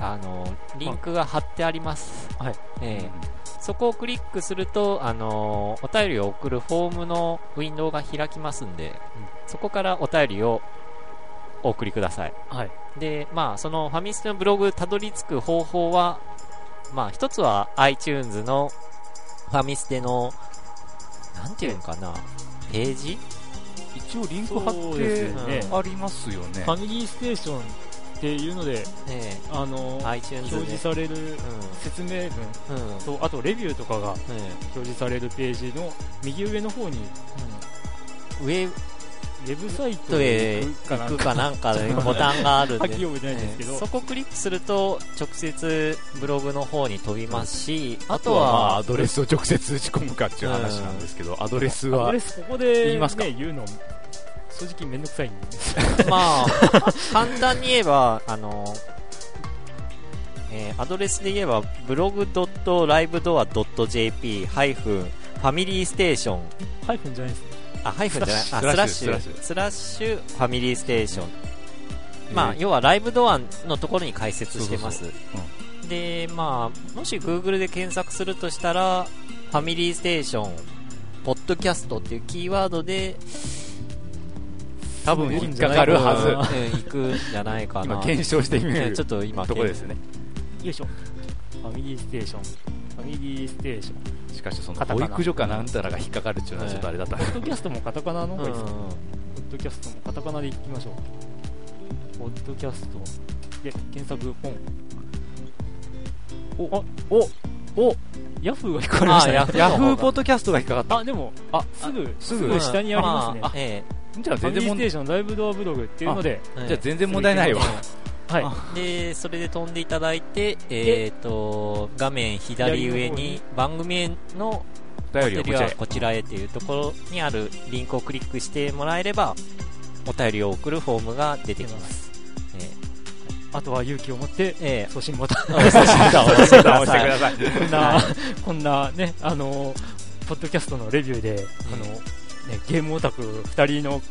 あの、リンクが貼ってあります。はい。ええそこをクリックすると、あの、お便りを送るフォームのウィンドウが開きますんで、そこからお便りをお送りください。はい。で、まあ、そのファミステのブログたどり着く方法は、まあ、一つは iTunes のファミステの、なんていうのかな、ページ？一応リンク貼ってありますよねフ。ァミリーステーションっていうので、えあの。表示されるう説明文。と、あとレビューとかがえ表示されるページの右上の方に、ウェブサイトとへへ行くかなんか、ボタンがあるんで。そこをクリックすると直接ブログの方に飛びますし、あとあとは、まあ、はアドレスを直接打ち込むかっていう話なんですけど、アドレスはアドレ、スここで、言いますか？ね、言うの、正直めんどくさいんで、まあ簡単に言えばあの、えーアドレスで言えばブログ .livedoor.jp ハイフンファミリーステーション。ハイフンじゃないですね。あハイフンじゃない。あススラッラッシュ。スラッシュファミリーステーション。えーまあ、要はライブドアのところに開設してます。そうそうで、まあ、もし Google で検索するとしたら、ファミリーステーション、ポッドキャストっていうキーワードで、多分引っかかるはず。うん行くんじゃないかな。今検証してみるねちょっと今、とこですね。よいしょ。ファミリーステーション。ファミリーステーション。しかしその保育所かなんたらが引っかかるっていうのはちょっとあれだった。ポッドキャストもカタカナの？方うんがいいですか、ポッドキャストもカタカナでいきましょう。ポッドキャストで検索ポン。お、あ、お、お、ヤフーが引っかかりましたね。あヤフーポッドキャストが引っかかった。あ、でも、あ、すぐ、すぐ下にありますね。あえじゃあファミリーステー全然問題、ションライブドアブログっていうので、えじゃあ全然問題ないわ。はい。で、それで飛んでいただいて、えっ、と、画面左上に番組へのお便りはこちらへっていうところにあるリンクをクリックしてもらえれば、お便りを送るフォームが出てきます。あとは勇気を持って、ええ送信ボタン。えー、お送信ボタンを押してください。こんな、こんなね、あの、ポッドキャストのレビューで、あの、ね、ゲームオタク二人の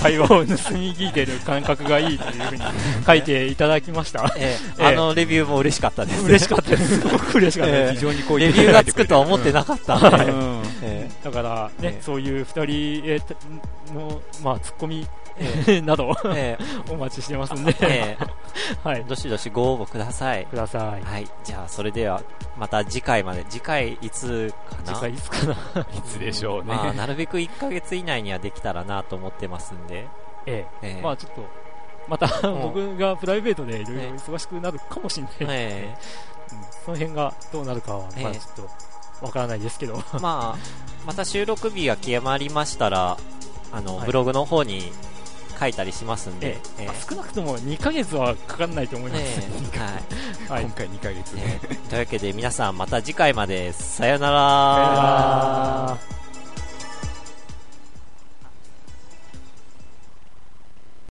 会話を盗み聞いてる感覚がいいというふうに書いていただきました。ええ えーあのレビューも嬉しかったです。嬉しかったです。すごく嬉しかったです。非常にこうレビューがつくとは思ってなかったんで。うんえだからね、ええそういう二人えーの、まあ、ツッコミ、え などお待ちしてますんで、はいー、どしどしご応募ください。ください。はい。じゃあ、それでは、また次回まで。次回いつかな？次回いつかな？いつでしょうね。まあ、なるべく1ヶ月以内にはできたらなと思ってますんで。ええまあちょっと、またん僕がプライベートでいろいろ忙しくなるかもしれないですね。その辺がどうなるかは、まあええちょっと、わからないですけど。ーまあ、また収録日が決まりましたら、あの、はいブログの方に書いたりしますんで、ええ。えー少なくとも2ヶ月はかかんないと思います。え。ーはい。はい。今。回2ヶ月。えーというわけで皆さんまた次回まで。さよなら。さよなら